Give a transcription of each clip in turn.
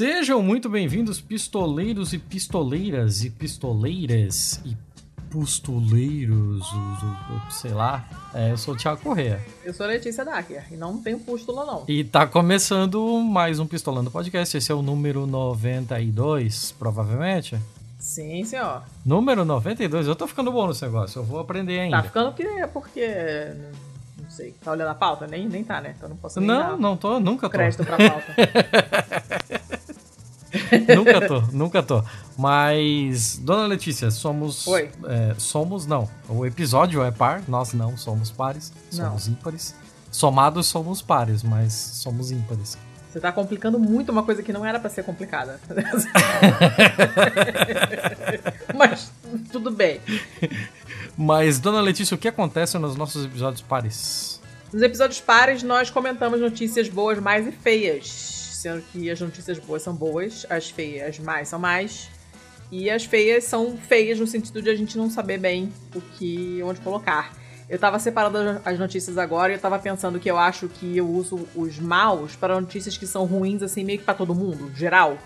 Sejam muito bem-vindos, pistoleiros e pistoleiras e pistoleiras e pustuleiros, sei lá. É, eu sou o Thiago Corrêa. Eu sou a Letícia Dacker e não tenho pústula, não. E tá começando mais um Pistolando Podcast. Esse é o número 92, provavelmente. Sim, senhor. Número 92. Eu tô ficando bom nesse negócio, eu vou aprender ainda. Tá ficando que é porque. Não sei. Tá olhando a pauta? Nem, nem tá, né? Então não posso nem Não, não tô, nunca tô. Crédito pra pauta. nunca tô, nunca tô. Mas, dona Letícia, somos. Oi. É, somos, não. O episódio é par, nós não somos pares, somos não. ímpares. Somados somos pares, mas somos ímpares. Você tá complicando muito uma coisa que não era para ser complicada. Mas tudo bem. Mas, dona Letícia, o que acontece nos nossos episódios pares? Nos episódios pares, nós comentamos notícias boas, mais e feias. Sendo que as notícias boas são boas, as feias mais são mais. E as feias são feias no sentido de a gente não saber bem o que onde colocar. Eu tava separando as notícias agora e eu tava pensando que eu acho que eu uso os maus para notícias que são ruins, assim, meio que pra todo mundo, geral.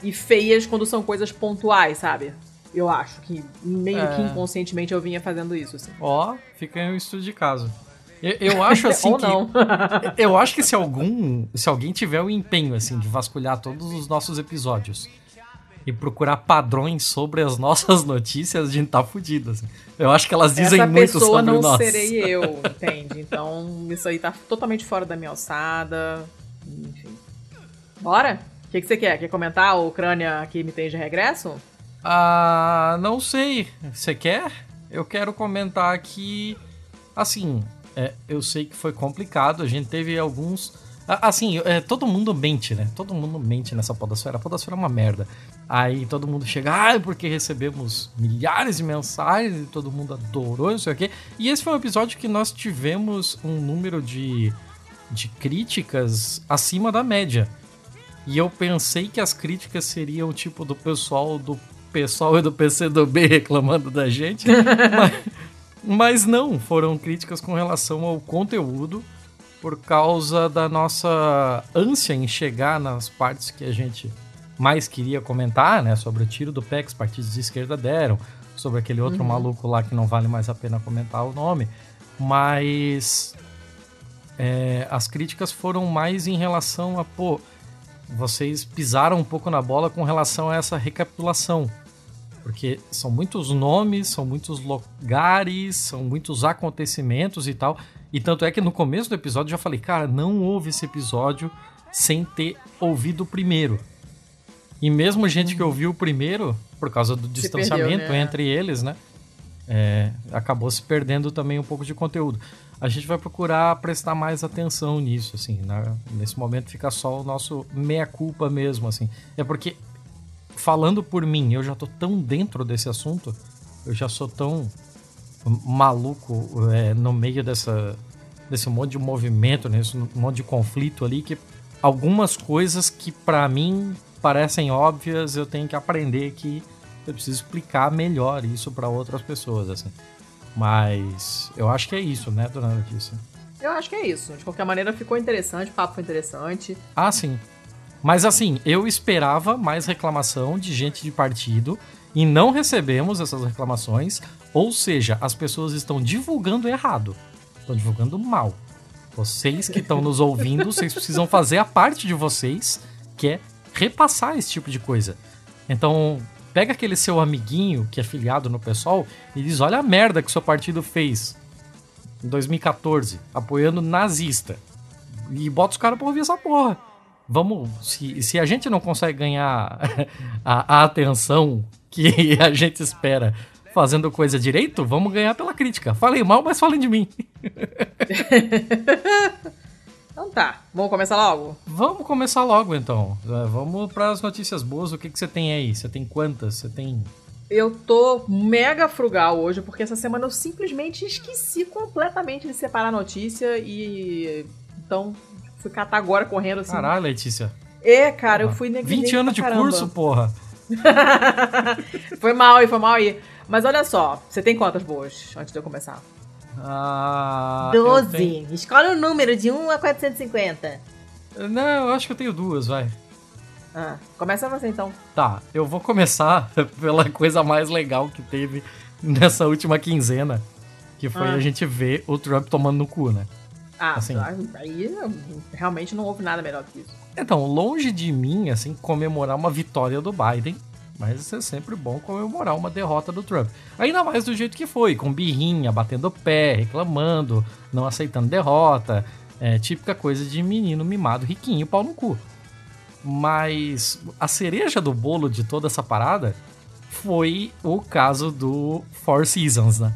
E feias quando são coisas pontuais, sabe? Eu acho que meio é. que inconscientemente eu vinha fazendo isso, assim. Ó, fica aí um estudo de caso. Eu, eu acho assim que. não. eu acho que se algum. Se alguém tiver o empenho, assim, de vasculhar todos os nossos episódios e procurar padrões sobre as nossas notícias, a gente tá fudido. Assim. Eu acho que elas dizem Essa muito sobre não nós. serei eu, entende? Então, isso aí tá totalmente fora da minha alçada. Enfim. Bora? O que, que você quer? Quer comentar o Ucrânia que me tem de regresso? Ah, não sei. Você quer? Eu quero comentar que, assim, é, eu sei que foi complicado. A gente teve alguns Assim, é, todo mundo mente, né? Todo mundo mente nessa podosfera. A podosfera é uma merda. Aí todo mundo chega, ah, porque recebemos milhares de mensagens e todo mundo adorou, não sei o quê. E esse foi um episódio que nós tivemos um número de, de críticas acima da média. E eu pensei que as críticas seriam tipo do pessoal do pessoal e do PCdoB reclamando da gente. mas, mas não, foram críticas com relação ao conteúdo por causa da nossa ânsia em chegar nas partes que a gente mais queria comentar, né? Sobre o tiro do pé que os partidos de esquerda deram, sobre aquele outro uhum. maluco lá que não vale mais a pena comentar o nome. Mas é, as críticas foram mais em relação a, pô, vocês pisaram um pouco na bola com relação a essa recapitulação. Porque são muitos nomes, são muitos lugares, são muitos acontecimentos e tal. E tanto é que no começo do episódio eu já falei, cara, não houve esse episódio sem ter ouvido o primeiro. E mesmo gente que ouviu o primeiro, por causa do se distanciamento perdeu, né? entre eles, né? É, acabou se perdendo também um pouco de conteúdo. A gente vai procurar prestar mais atenção nisso, assim. Na, nesse momento fica só o nosso meia-culpa mesmo, assim. É porque, falando por mim, eu já tô tão dentro desse assunto, eu já sou tão maluco é, no meio dessa, desse monte de movimento, nesse né, monte de conflito ali, que algumas coisas que para mim parecem óbvias, eu tenho que aprender que eu preciso explicar melhor isso para outras pessoas, assim. Mas eu acho que é isso, né, dona Letícia? Eu acho que é isso. De qualquer maneira, ficou interessante, o papo foi interessante. Ah, sim. Mas assim, eu esperava mais reclamação de gente de partido e não recebemos essas reclamações. Ou seja, as pessoas estão divulgando errado, estão divulgando mal. Vocês que estão nos ouvindo, vocês precisam fazer a parte de vocês, que é repassar esse tipo de coisa. Então, pega aquele seu amiguinho que é filiado no pessoal e diz: olha a merda que seu partido fez em 2014, apoiando nazista. E bota os caras pra ouvir essa porra. Vamos. Se, se a gente não consegue ganhar a, a atenção que a gente espera fazendo coisa direito, vamos ganhar pela crítica. Falei mal, mas falem de mim. então tá, vamos começar logo? Vamos começar logo então. É, vamos para as notícias boas. O que, que você tem aí? Você tem quantas? Você tem. Eu tô mega frugal hoje, porque essa semana eu simplesmente esqueci completamente de separar a notícia e. Então, fui catar agora correndo assim. Caralho, Letícia. É, cara, eu fui negligente 20 anos de caramba. curso, porra. foi mal aí, foi mal aí. Mas olha só, você tem quantas boas antes de eu começar? Ah. 12. Tenho... Escolhe um número de 1 a 450. Não, eu acho que eu tenho duas, vai. Ah, começa você então. Tá, eu vou começar pela coisa mais legal que teve nessa última quinzena, que foi Ah. a gente ver o Trump tomando no cu, né? Ah, Assim. aí realmente não houve nada melhor do que isso. Então, longe de mim, assim, comemorar uma vitória do Biden, mas é sempre bom comemorar uma derrota do Trump. Ainda mais do jeito que foi, com birrinha, batendo pé, reclamando, não aceitando derrota, é, típica coisa de menino mimado, riquinho, pau no cu. Mas a cereja do bolo de toda essa parada foi o caso do Four Seasons, né?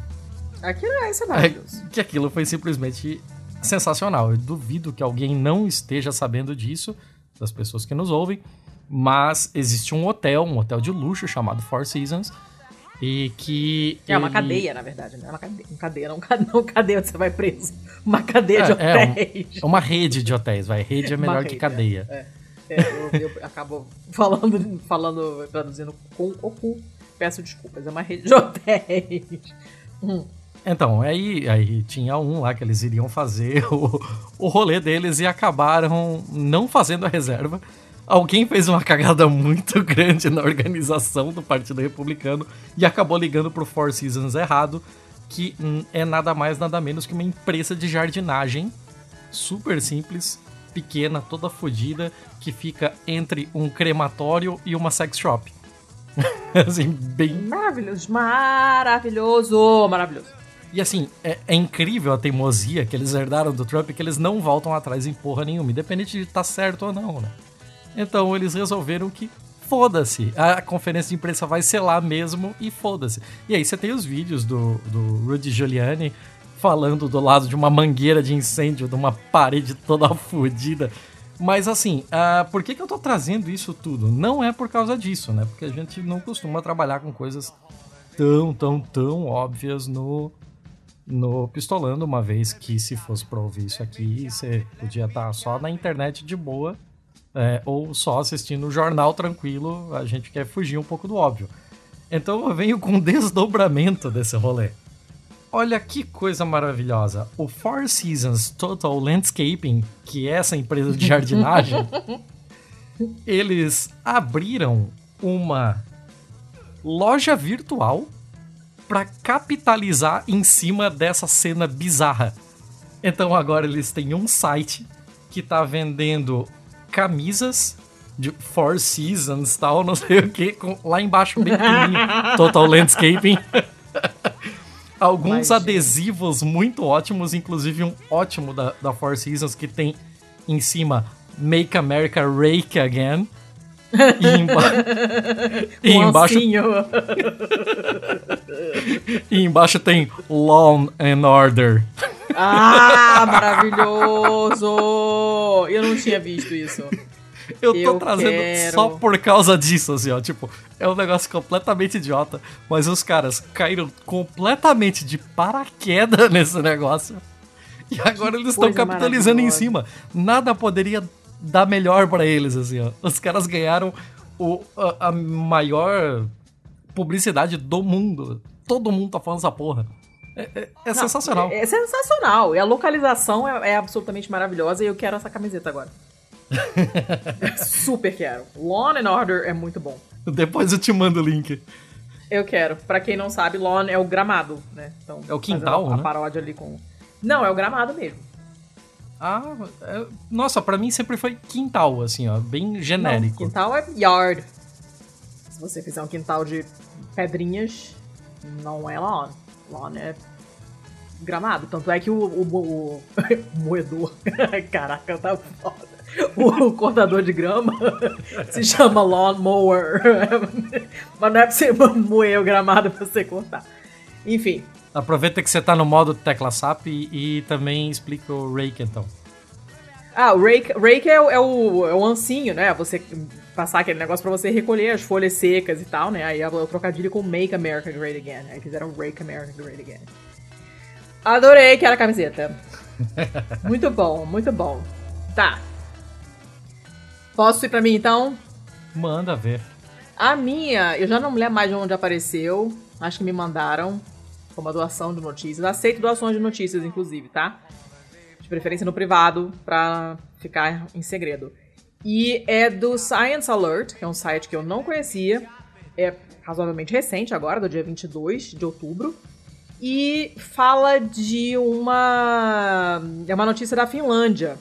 Aquilo é, é maravilhoso. que aquilo foi simplesmente sensacional. Eu duvido que alguém não esteja sabendo disso, das pessoas que nos ouvem, mas existe um hotel, um hotel de luxo chamado Four Seasons, e que. É uma ele- cadeia, na verdade, né? É uma cadeia, uma cadeia não, não cadeia onde você vai preso. Uma cadeia de É, é um- hotéis. É uma rede de hotéis, vai. Rede é melhor que rede, cadeia. É, é, eu, eu acabo falando, falando, traduzindo com o cu. Peço desculpas, é uma rede de hotéis. Hum. Então, aí, aí tinha um lá que eles iriam fazer o, o rolê deles e acabaram não fazendo a reserva. Alguém fez uma cagada muito grande na organização do Partido Republicano e acabou ligando pro Four Seasons errado, que hum, é nada mais, nada menos que uma empresa de jardinagem super simples, pequena, toda fodida, que fica entre um crematório e uma sex shop. assim, bem Maravilhoso, maravilhoso, maravilhoso. E assim, é, é incrível a teimosia que eles herdaram do Trump, que eles não voltam atrás em porra nenhuma, independente de estar certo ou não, né? Então eles resolveram que foda-se, a conferência de imprensa vai ser lá mesmo e foda-se. E aí você tem os vídeos do, do Rudy Giuliani falando do lado de uma mangueira de incêndio, de uma parede toda fodida. Mas assim, ah, por que, que eu tô trazendo isso tudo? Não é por causa disso, né? Porque a gente não costuma trabalhar com coisas tão, tão, tão óbvias no, no Pistolando, uma vez que se fosse pra ouvir isso aqui, você podia estar só na internet de boa, é, ou só assistindo o jornal tranquilo, a gente quer fugir um pouco do óbvio. Então eu venho com um desdobramento desse rolê. Olha que coisa maravilhosa. O Four Seasons Total Landscaping, que é essa empresa de jardinagem, eles abriram uma loja virtual para capitalizar em cima dessa cena bizarra. Então agora eles têm um site que tá vendendo camisas de Four Seasons tal, não sei o que, lá embaixo bem pequenininho, Total Landscaping. Alguns Mas, gente. adesivos muito ótimos, inclusive um ótimo da, da Four Seasons que tem em cima Make America Rake Again. E, emba- e embaixo. E embaixo tem Law and Order. Ah, maravilhoso! Eu não tinha visto isso. Eu tô Eu trazendo quero. só por causa disso, assim, ó. Tipo, é um negócio completamente idiota, mas os caras caíram completamente de paraquedas nesse negócio. E agora eles estão capitalizando em cima. Nada poderia dar melhor pra eles, assim, ó. Os caras ganharam o, a, a maior publicidade do mundo. Todo mundo tá falando essa porra. É, é- é Não, sensacional. É, é sensacional. E a localização é, é absolutamente maravilhosa e eu quero essa camiseta agora. Super quero. Law and Order é muito bom. Depois eu te mando o link. Eu quero. Pra quem não sabe, lawn é o gramado, né? Então, É o quintal, a né? paródia ali com... Não, é o gramado mesmo. Ah, é- nossa, pra mim sempre foi quintal, assim, ó, bem Não, genérico. quintal é yard. Se você fizer um quintal de pedrinhas, não é lawn. Lawn é gramado. Tanto é que o, o, o- o moedor, caraca, tá foda. O cortador de grama se chama lawn mower. Mas não é pra você moer o gramado pra você cortar. Enfim, Aproveita que você tá no modo tecla SAP e, e também explica o Rake, então. Ah, o rake, rake é, o, é, o, é o ancinho, né? Você passar aquele negócio pra você recolher as folhas secas e tal, né? Aí é o trocadilho com Make America Great Again. Aí fizeram Rake America Great Again. Adorei que era a camiseta. muito bom, muito bom. Tá. Posso ir pra mim então? Manda ver. A minha, eu já não me lembro mais de onde apareceu. Acho que me mandaram. Foi uma doação de notícias. Aceito doações de notícias, inclusive, tá? De preferência no privado, pra ficar em segredo. E é do Science Alert, que é um site que eu não conhecia. É razoavelmente recente agora, do dia 22 de outubro. E fala de uma. É uma notícia da Finlândia.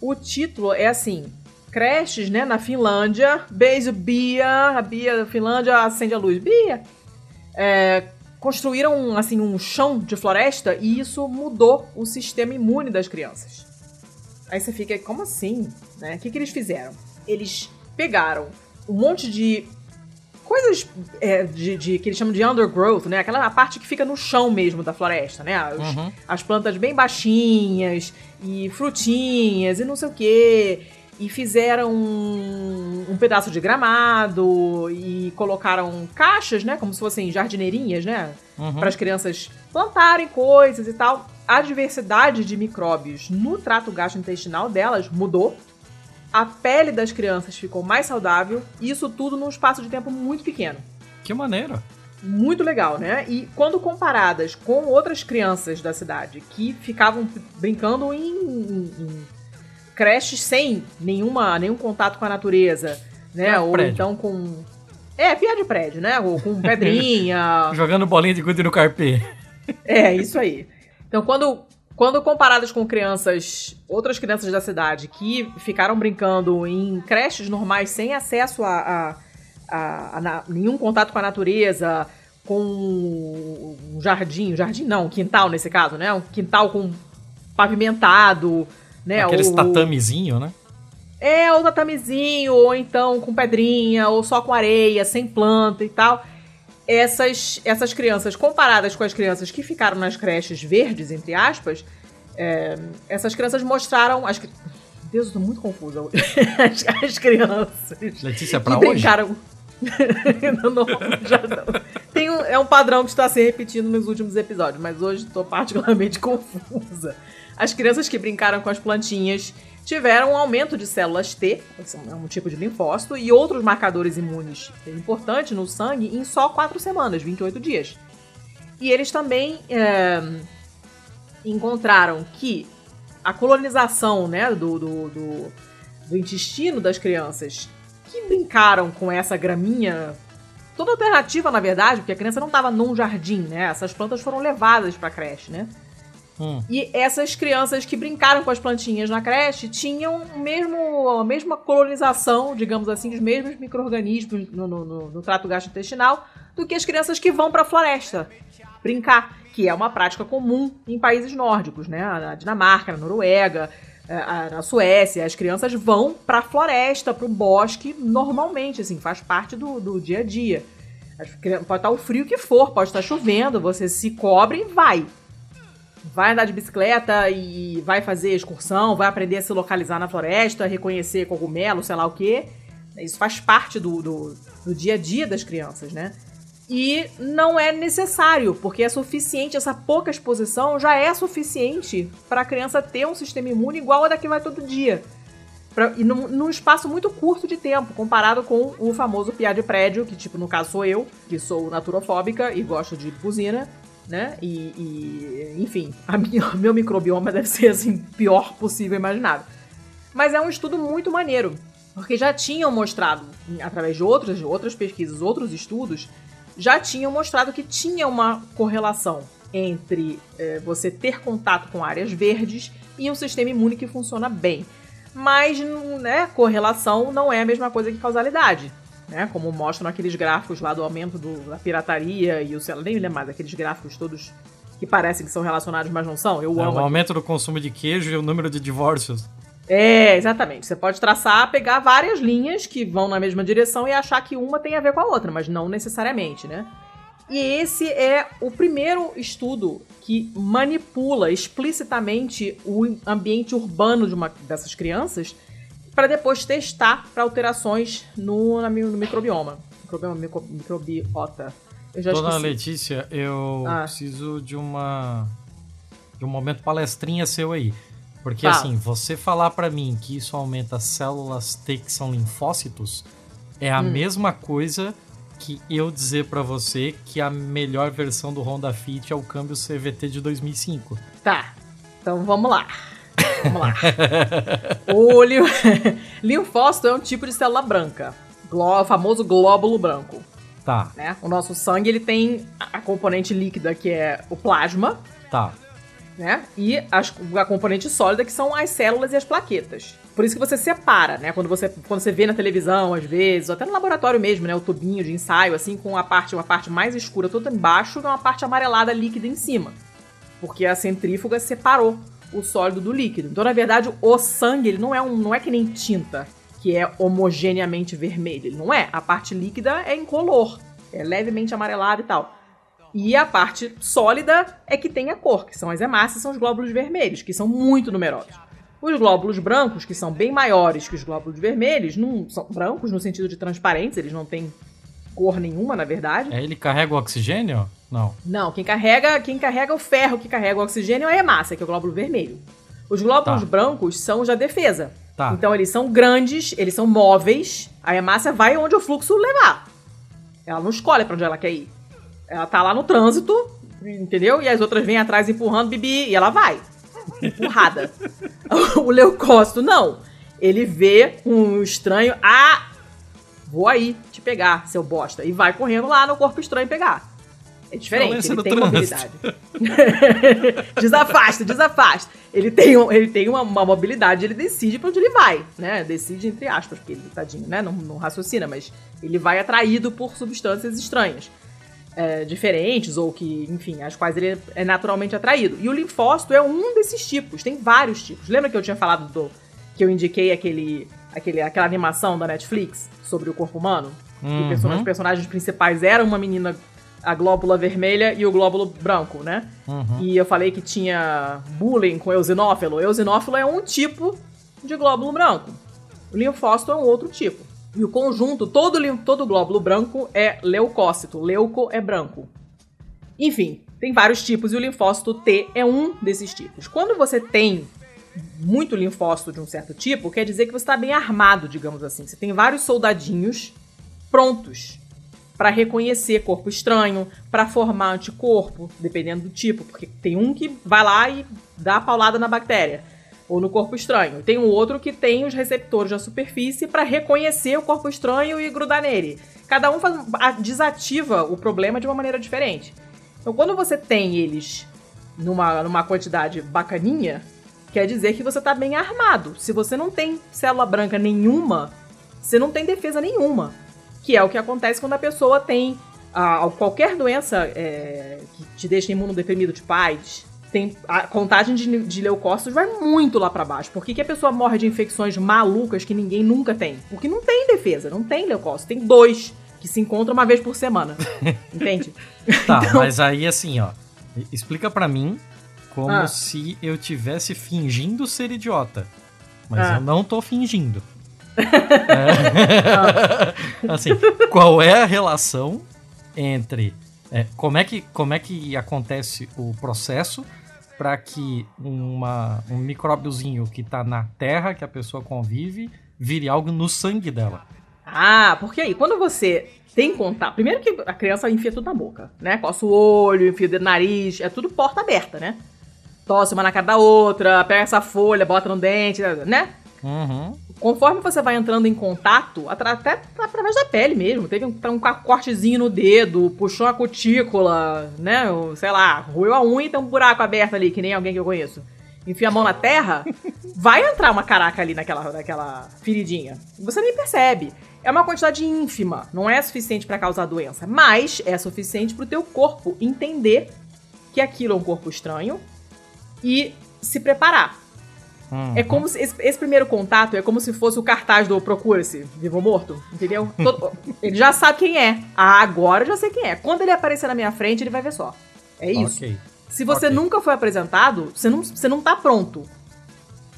O título é assim: creches, né, na Finlândia. Beijo, Bia. A Bia da Finlândia acende a luz. Bia! É, construíram, assim, um chão de floresta e isso mudou o sistema imune das crianças. Aí você fica, como assim? Né? O que, que eles fizeram? Eles pegaram um monte de coisas é, de, de, que eles chamam de undergrowth, né? Aquela parte que fica no chão mesmo da floresta, né? As, uhum. as plantas bem baixinhas e frutinhas e não sei o quê. E fizeram um, um pedaço de gramado e colocaram caixas, né? Como se fossem jardineirinhas, né? Uhum. Para as crianças plantarem coisas e tal. A diversidade de micróbios no trato gastrointestinal delas mudou a pele das crianças ficou mais saudável, e isso tudo num espaço de tempo muito pequeno. Que maneiro! Muito legal, né? E quando comparadas com outras crianças da cidade que ficavam brincando em, em, em creches sem nenhuma, nenhum contato com a natureza, né? Ou prédio. então com. É, pia de prédio, né? Ou com pedrinha. Jogando bolinha de gude no carpê. É, isso aí. Então, quando quando comparadas com crianças, outras crianças da cidade que ficaram brincando em creches normais sem acesso a, a, a, a nenhum contato com a natureza, com um jardim, jardim não, um quintal nesse caso, né? Um quintal com pavimentado, né? Aqueles ou, tatamezinho, né? É, ou tatamezinho, ou então com pedrinha, ou só com areia, sem planta e tal essas, essas crianças, comparadas com as crianças que ficaram nas creches verdes, entre aspas, é, essas crianças mostraram. As, Deus, eu tô muito confusa. As, as crianças. Letícia, pra que hoje? brincaram. não, não, já não. Tem um, é um padrão que está se repetindo nos últimos episódios, mas hoje estou particularmente confusa. As crianças que brincaram com as plantinhas tiveram um aumento de células T, é um tipo de linfócito, e outros marcadores imunes importantes no sangue em só 4 semanas, 28 dias. E eles também é, encontraram que a colonização né, do, do, do, do intestino das crianças que brincaram com essa graminha toda alternativa, na verdade, porque a criança não estava num jardim, né? Essas plantas foram levadas para a creche, né? Hum. E essas crianças que brincaram com as plantinhas na creche tinham mesmo, a mesma colonização, digamos assim, os mesmos micro-organismos no, no, no, trato gastrointestinal do que as crianças que vão para a floresta brincar, que é uma prática comum em países nórdicos, né? Na Dinamarca, na Noruega, na Suécia, as crianças vão para a floresta, para o bosque, normalmente, assim, faz parte do, do dia a dia. Pode estar o frio que for, pode estar chovendo, você se cobre e vai vai andar de bicicleta e vai fazer excursão, vai aprender a se localizar na floresta, reconhecer cogumelo, sei lá o quê. Isso faz parte do, do, do dia a dia das crianças, né? E não é necessário, porque é suficiente, essa pouca exposição já é suficiente para a criança ter um sistema imune igual a da que vai todo dia. Pra, e num, num, espaço muito curto de tempo, comparado com o famoso piá de prédio, que, tipo, no caso sou eu, que sou naturofóbica e gosto de buzina, né? E, e enfim, a minha, meu microbioma deve ser assim pior possível imaginável. Mas é um estudo muito maneiro, porque já tinham mostrado através de outras, de outras pesquisas, outros estudos, já tinham mostrado que tinha uma correlação entre é, você ter contato com áreas verdes e um sistema imune que funciona bem. Mas, né, correlação não é a mesma coisa que causalidade né? Como mostram aqueles gráficos lá do aumento do, da pirataria e o sei nem lembro mais, aqueles gráficos todos que parecem que são relacionados, mas não são. Eu é, amo. O aumento do consumo de queijo e o número de divórcios. É, exatamente. Você pode traçar, pegar várias linhas que vão na mesma direção e achar que uma tem a ver com a outra, mas não necessariamente, né? E esse é o primeiro estudo que manipula explicitamente o ambiente urbano de uma dessas crianças para depois testar para alterações no, no microbioma. Microbioma, micro, microbiota. Eu já Dona esqueci. Letícia, eu ah. preciso de uma de um momento palestrinha seu aí. Porque tá. assim, você falar para mim que isso aumenta células T que são linfócitos é a hum. mesma coisa que eu dizer para você que a melhor versão do Honda Fit é o câmbio CVT de 2005. Tá. Então vamos lá. Vamos lá. Olho. Linfócito é um tipo de célula branca. O famoso glóbulo branco. Tá. Né? O nosso sangue ele tem a componente líquida, que é o plasma. Tá. Né? E as, a componente sólida, que são as células e as plaquetas. Por isso que você separa, né? Quando você, quando você vê na televisão, às vezes, ou até no laboratório mesmo, né? O tubinho de ensaio, assim, com a parte, uma parte mais escura toda embaixo e uma parte amarelada líquida em cima. Porque a centrífuga separou o sólido do líquido. Então, na verdade, o sangue, ele não é, um, não é que nem tinta, que é homogeneamente vermelho. Ele não é. A parte líquida é incolor. É levemente amarelada e tal. E a parte sólida é que tem a cor, que são as hemácias, são os glóbulos vermelhos, que são muito numerosos. Os glóbulos brancos, que são bem maiores que os glóbulos vermelhos, não são brancos no sentido de transparentes, eles não têm cor nenhuma, na verdade. É, ele carrega o oxigênio? Não. Não, quem carrega, quem carrega o ferro que carrega o oxigênio é a hemácia, que é o glóbulo vermelho. Os glóbulos tá. brancos são os da defesa. Tá. Então eles são grandes, eles são móveis. A hemácia vai onde o fluxo levar. Ela não escolhe para onde ela quer ir. Ela tá lá no trânsito, entendeu? E as outras vêm atrás empurrando, bibi, e ela vai. Empurrada. o leucócito, não. Ele vê um estranho, ah, vou aí te pegar, seu bosta. E vai correndo lá no corpo estranho pegar. É diferente, ele tem mobilidade. desafasta, desafasta. Ele tem, ele tem uma, uma, mobilidade, ele decide pra onde ele vai, né? Decide entre aspas, porque ele, tadinho, né? Não, não raciocina, mas ele vai atraído por substâncias estranhas. É, diferentes, ou que, enfim, às quais ele é naturalmente atraído. E o linfócito é um desses tipos, tem vários tipos. Lembra que eu tinha falado do. que eu indiquei aquele, aquele, aquela animação da Netflix sobre o corpo humano? Uhum. Que os personagens principais eram uma menina a glóbula vermelha e o glóbulo branco, né? Uhum. E eu falei que tinha bullying com eosinófilo. Eosinófilo é um tipo de glóbulo branco. O linfócito é um outro tipo. E o conjunto, todo, todo glóbulo branco é leucócito. Leuco é branco. Enfim, tem vários tipos e o linfócito T é um desses tipos. Quando você tem muito linfócito de um certo tipo, quer dizer que você está bem armado, digamos assim. Você tem vários soldadinhos prontos para reconhecer corpo estranho, para formar anticorpo, dependendo do tipo, porque tem um que vai lá e dá a paulada na bactéria ou no corpo estranho. Tem um outro que tem os receptores da superfície para reconhecer o corpo estranho e grudar nele. Cada um faz, desativa o problema de uma maneira diferente. Então, quando você tem eles numa, numa quantidade bacaninha, quer dizer que você está bem armado. Se você não tem célula branca nenhuma, você não tem defesa nenhuma que é o que acontece quando a pessoa tem ah, qualquer doença é, que te deixa imunodeprimido, tipo AIDS, tem a contagem de, de leucócitos vai muito lá para baixo. Por que, que, a pessoa morre de infecções malucas que ninguém nunca tem? Porque não tem defesa, não tem leucócito, tem dois que se encontram uma vez por semana. Entende? Tá, então... mas aí assim, ó, explica para mim como ah. se eu tivesse fingindo ser idiota. Mas ah. eu não tô fingindo. É. assim, qual é a relação entre é, como, é que, como é que acontece o processo para que uma, um micróbiozinho que está na terra, que a pessoa convive, vire algo no sangue dela? Ah, porque aí, quando você tem contato. Primeiro que a criança enfia tudo na boca, né? Coça o olho, enfia o dedo no nariz, é tudo porta aberta, né? Tosse uma na cara da outra, pega essa folha, bota no dente, né? Uhum. Conforme você vai entrando em contato, até através da pele mesmo, teve um, um cortezinho no dedo, puxou a cutícula, né? Sei lá, roeu a unha e tem um buraco aberto ali, que nem alguém que eu conheço. Enfia a mão na terra, vai entrar uma caraca ali naquela, naquela feridinha. Você nem percebe. É uma quantidade ínfima, não é suficiente para causar doença, mas é suficiente para o teu corpo entender que aquilo é um corpo estranho e se preparar. Uhum. É como se esse, esse, primeiro contato é como se fosse o cartaz do Procura-se, vivo ou morto, entendeu? Todo, ele já sabe quem é. Ah, agora eu já sei quem é. Quando ele aparecer na minha frente, ele vai ver só. É isso. Okay. Se você okay. nunca foi apresentado, você não, você não tá pronto.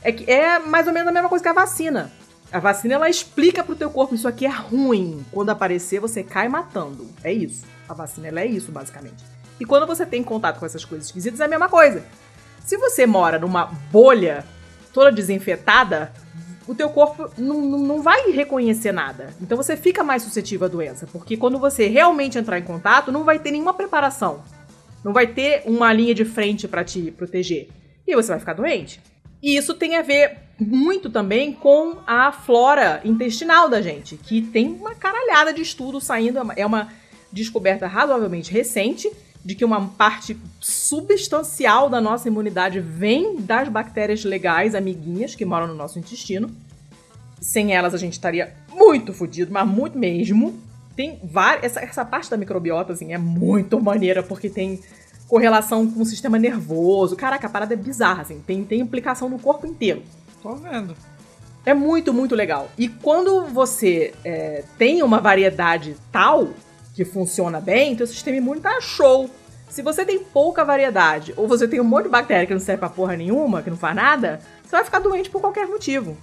É, que é mais ou menos a mesma coisa que a vacina. A vacina, ela explica pro teu corpo, isso aqui é ruim. Quando aparecer, você cai matando. É isso. A vacina, ela é isso, basicamente. E quando você tem contato com essas coisas esquisitas, é a mesma coisa. Se você mora numa bolha toda desinfetada, o teu corpo não, vai reconhecer nada. Então você fica mais suscetível à doença, porque quando você realmente entrar em contato, não vai ter nenhuma preparação. Não vai ter uma linha de frente para te proteger. E você vai ficar doente. E isso tem a ver muito também com a flora intestinal da gente, que tem uma caralhada de estudos saindo, é uma descoberta razoavelmente recente de que uma parte substancial da nossa imunidade vem das bactérias legais, amiguinhas, que moram no nosso intestino. Sem elas a gente estaria muito fodido, mas muito mesmo. Tem várias. Essa, essa parte da microbiota, assim, é muito maneira, porque tem correlação com o sistema nervoso. Caraca, a parada é bizarra, assim. Tem, tem implicação no corpo inteiro. Tô vendo. É muito, muito legal. E quando você é, tem uma variedade tal que funciona bem, teu sistema imune tá show. Se você tem pouca variedade, ou você tem um monte de bactéria que não serve pra porra nenhuma, que não faz nada, você vai ficar doente por qualquer motivo.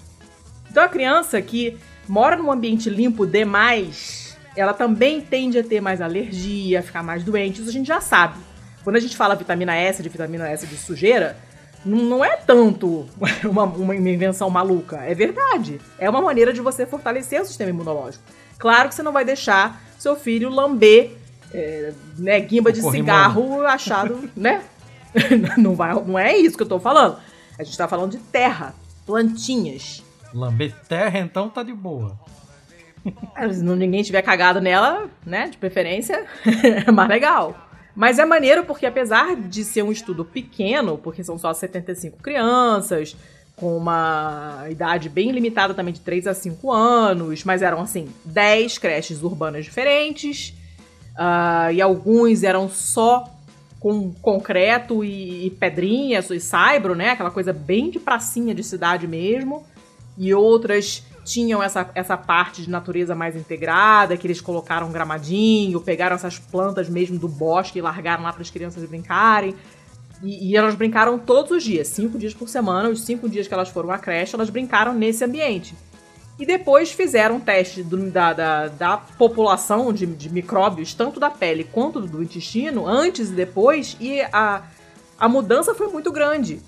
Então a criança que mora num ambiente limpo demais, ela também tende a ter mais alergia, a ficar mais doente, isso a gente já sabe. Quando a gente fala vitamina S de vitamina S de sujeira, não é tanto uma, uma invenção maluca, é verdade. É uma maneira de você fortalecer o sistema imunológico. Claro que você não vai deixar seu filho lamber é, né, guimba de cigarro achado, né? não, vai, não é isso que eu tô falando. A gente tá falando de terra, plantinhas. Lamber terra, então tá de boa. É, se ninguém tiver cagado nela, né, de preferência, é mais legal. Mas é maneiro porque apesar de ser um estudo pequeno, porque são só 75 crianças, com uma idade bem limitada também de 3 a 5 anos, mas eram assim, 10 creches urbanas diferentes, uh, e alguns eram só com concreto e, e pedrinha, e saibro, né? Aquela coisa bem de pracinha de cidade mesmo. E outras tinham essa, essa parte de natureza mais integrada, que eles colocaram gramadinho, pegaram essas plantas mesmo do bosque e largaram lá para as crianças brincarem. E, e, elas brincaram todos os dias, cinco dias por semana, os cinco dias que elas foram à creche, elas brincaram nesse ambiente. E depois fizeram um teste do, da, da, da, população de, de, micróbios, tanto da pele quanto do intestino, antes e depois, e a, a mudança foi muito grande.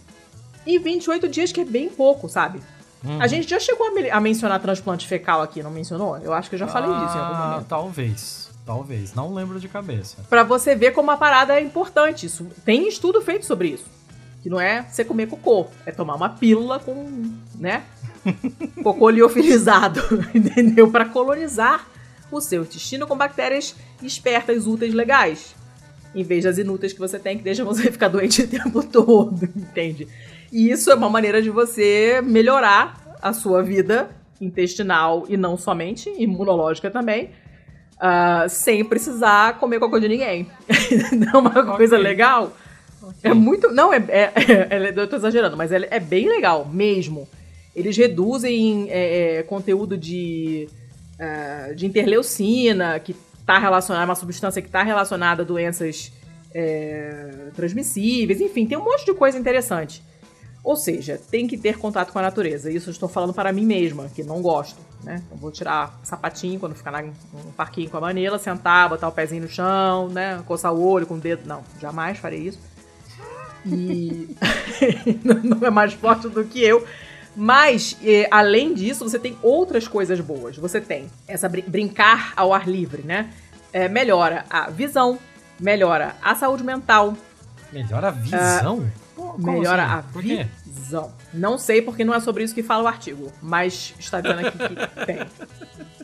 E 28 dias, que é bem pouco, sabe? Uhum. A gente já chegou a, a, mencionar transplante fecal aqui, não mencionou? Eu acho que eu já falei ah, disso em algum ah, momento. Talvez. Talvez, não lembro de cabeça. Para você ver como a parada é importante. Isso tem estudo feito sobre isso. Que não é você comer cocô, é tomar uma pílula com, né? cocô liofilizado, entendeu? Para colonizar o seu intestino com bactérias espertas, úteis, legais. Em vez das inúteis que você tem, que deixam você ficar doente o tempo todo, entende? E isso é uma maneira de você melhorar a sua vida intestinal e não somente, imunológica também, uh, sem precisar comer cocô de ninguém. não é uma okay. coisa legal? Okay. É muito. Não, é, é, é, Eu tô exagerando, mas é, é bem legal mesmo. Eles reduzem é, é conteúdo de, uh, de interleucina, que está relacionada, uma substância que está relacionada a doenças é, transmissíveis, enfim, tem um monte de coisa interessante. Ou seja, tem que ter contato com a natureza. Isso eu estou falando para mim mesma, que não gosto, né? Então vou tirar sapatinho quando ficar na, no parquinho com a Manila, sentar, botar o pezinho no chão, né? Coçar o olho com o dedo. Não, jamais farei isso. E não é mais forte do que eu. Mas, eh, além disso, você tem outras coisas boas. Você tem essa brin brincar ao ar livre, né? É, melhora a visão, melhora a saúde mental. Melhora a visão? Uh, melhora assim? a Não sei porque não é sobre isso que fala o artigo, mas está dizendo aqui que tem.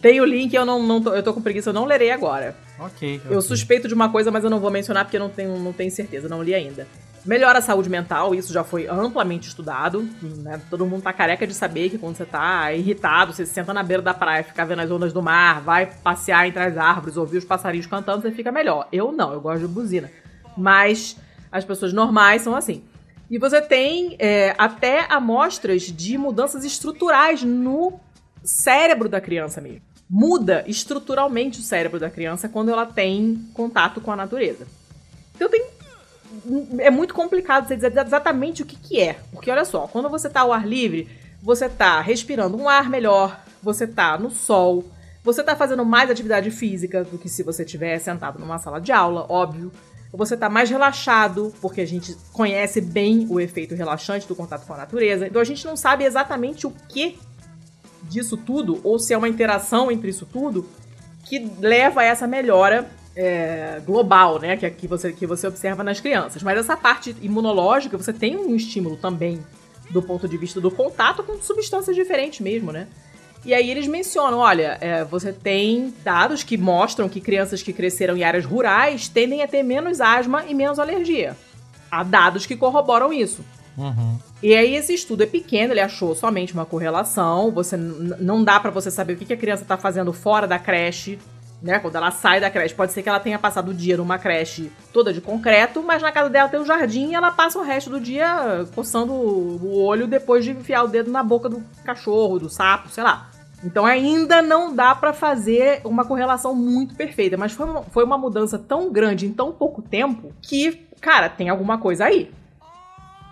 Tem o link, eu não, não tô, eu tô com preguiça, eu não lerei agora. Ok. Eu suspeito de uma coisa, mas eu não vou mencionar porque eu não tenho, não tenho certeza, não li ainda. Melhora a saúde mental, isso já foi amplamente estudado. Né? Todo mundo tá careca de saber que quando você tá irritado, você se senta na beira da praia, fica vendo as ondas do mar, vai passear entre as árvores, ouvir os passarinhos cantando, você fica melhor. Eu não, eu gosto de buzina. Mas as pessoas normais são assim. E você tem é, até amostras de mudanças estruturais no cérebro da criança mesmo. Muda estruturalmente o cérebro da criança quando ela tem contato com a natureza. Então tem. É muito complicado você dizer exatamente o que, que é. Porque olha só, quando você está ao ar livre, você está respirando um ar melhor, você está no sol, você está fazendo mais atividade física do que se você estiver sentado numa sala de aula, óbvio você está mais relaxado, porque a gente conhece bem o efeito relaxante do contato com a natureza. Então a gente não sabe exatamente o que disso tudo, ou se é uma interação entre isso tudo, que leva a essa melhora é, global, né? Que, que, você, que você observa nas crianças. Mas essa parte imunológica, você tem um estímulo também do ponto de vista do contato com substâncias diferentes mesmo, né? E aí eles mencionam, olha, é, você tem dados que mostram que crianças que cresceram em áreas rurais tendem a ter menos asma e menos alergia. Há dados que corroboram isso. Uhum. E aí esse estudo é pequeno, ele achou somente uma correlação. Você não dá para você saber o que, que a criança tá fazendo fora da creche, né? Quando ela sai da creche, pode ser que ela tenha passado o dia numa creche toda de concreto, mas na casa dela tem um jardim e ela passa o resto do dia coçando o olho depois de enfiar o dedo na boca do cachorro, do sapo, sei lá. Então ainda não dá para fazer uma correlação muito perfeita, mas foi uma, foi uma mudança tão grande em tão pouco tempo que, cara, tem alguma coisa aí.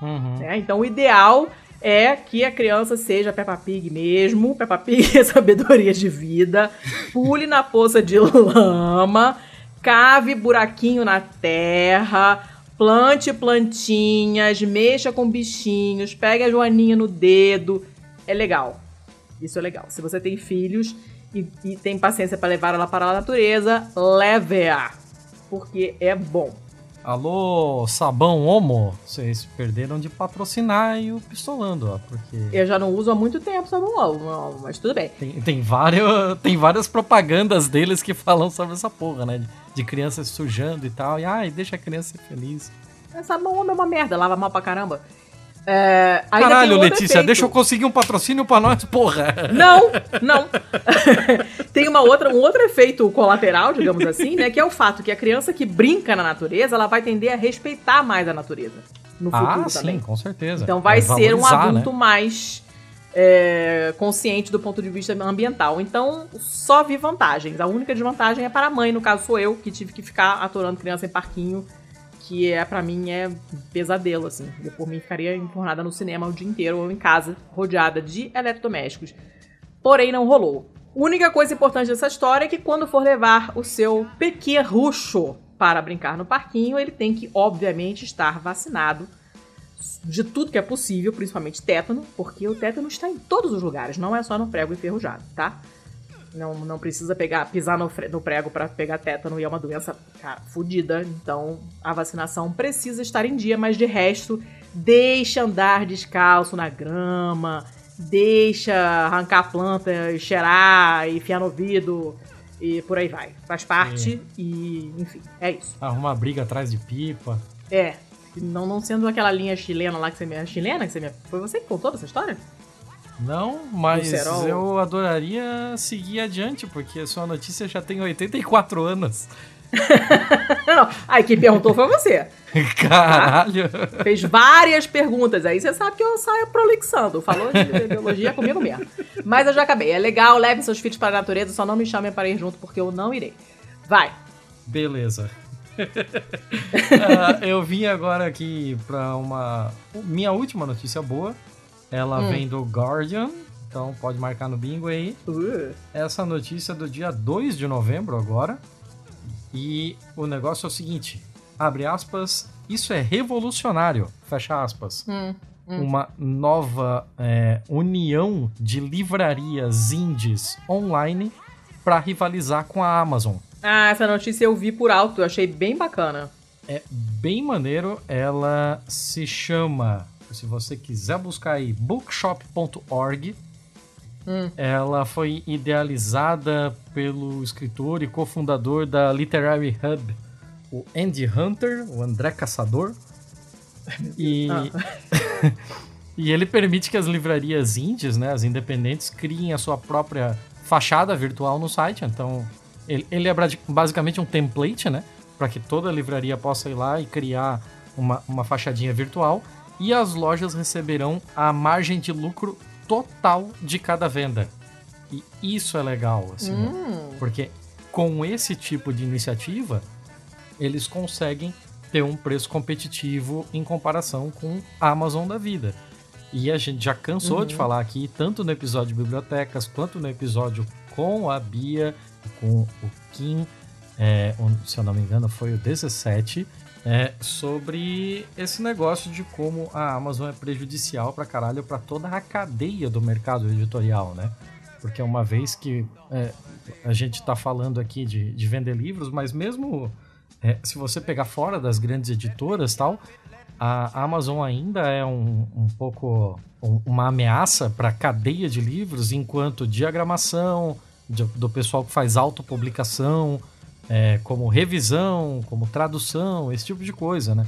Uhum. Né? Então o ideal é que a criança seja Peppa Pig mesmo, Peppa Pig é sabedoria de vida, pule na poça de lama, cave buraquinho na terra, plante plantinhas, mexa com bichinhos, pegue a joaninha no dedo. É legal. Isso é legal. Se você tem filhos e, e tem paciência para levar ela para a natureza, leve-a. Porque é bom. Alô, Sabão Homo, vocês perderam de patrocinar e o Pistolando, ó, porque... Eu já não uso há muito tempo Sabão Homo, mas tudo bem. Tem, tem, várias, tem várias propagandas deles que falam sobre essa porra, né? De, de crianças sujando e tal, e ai, deixa a criança ser feliz. Sabão Homo é uma merda, lava mal pra caramba. É, Caralho, Letícia, efeito. deixa eu conseguir um patrocínio pra nós, porra. Não, não. tem uma outra, um outro efeito colateral, digamos assim, né? Que é o fato que a criança que brinca na natureza, ela vai tender a respeitar mais a natureza. No futuro ah, também. sim, com certeza. Então vai, vai ser um adulto né? mais é, consciente do ponto de vista ambiental. Então, só vi vantagens. A única desvantagem é para a mãe, no caso sou eu, que tive que ficar aturando criança em parquinho que é para mim é pesadelo, assim. Eu por mim ficaria enfornada no cinema o dia inteiro ou em casa, rodeada de eletrodomésticos. Porém, não rolou. Única coisa importante dessa história é que quando for levar o seu pequerrucho para brincar no parquinho, ele tem que, obviamente, estar vacinado de tudo que é possível, principalmente tétano, porque o tétano está em todos os lugares, não é só no prego enferrujado, tá? Não, não precisa pegar, pisar no, no prego para pegar tétano e é uma doença, cara, fodida. Então, a vacinação precisa estar em dia, mas de resto, deixa andar descalço na grama, deixa arrancar a planta, cheirar, enfiar no ouvido e por aí vai. Faz parte e, enfim, é isso. Arruma briga atrás de pipa. É. Não, não sendo aquela linha chilena lá que você me. Chilena que você me. Foi você que contou essa história? Não, mas eu adoraria seguir adiante, porque a sua notícia já tem 84 anos. não, aí quem perguntou foi você. Caralho! Tá? Fez várias perguntas, aí você sabe que eu saio prolixando. Falou de biologia comigo mesmo. Mas eu já acabei. É legal, leve seus filhos para a natureza, só não me chamem para ir junto, porque eu não irei. Vai! Beleza. uh, eu vim agora aqui para uma. Minha última notícia boa ela hum. vem do Guardian, então pode marcar no bingo aí. Uh. Essa notícia é do dia 2 de novembro agora. E o negócio é o seguinte: abre aspas, isso é revolucionário, fecha aspas. Hum, hum. Uma nova é, união de livrarias indies online para rivalizar com a Amazon. Ah, essa notícia eu vi por alto, eu achei bem bacana. É bem maneiro, ela se chama se você quiser buscar aí, bookshop.org. Hum. Ela foi idealizada pelo escritor e cofundador da Literary Hub, o Andy Hunter, o André Caçador. E, ah. e ele permite que as livrarias indies, né, as independentes, criem a sua própria fachada virtual no site. Então, ele, ele é basicamente um template, né, para que toda livraria possa ir lá e criar uma, uma fachadinha virtual e as lojas receberão a margem de lucro total de cada venda. E isso é legal, assim, né? hum. né? porque com esse tipo de iniciativa eles conseguem ter um preço competitivo em comparação com a Amazon da vida. E a gente já cansou uhum. de falar aqui, tanto no episódio de bibliotecas, quanto no episódio com a Bia com o Kim, é, se eu não me engano foi o 17, é, sobre esse negócio de como a Amazon é prejudicial pra caralho pra toda a cadeia do mercado editorial, né? Porque uma vez que é, a gente tá falando aqui de, de vender livros, mas mesmo é, se você pegar fora das grandes editoras tal, a Amazon ainda é um, um pouco um, uma ameaça para a cadeia de livros, enquanto diagramação de, do pessoal que faz autopublicação, é, como revisão, como tradução, esse tipo de coisa, né?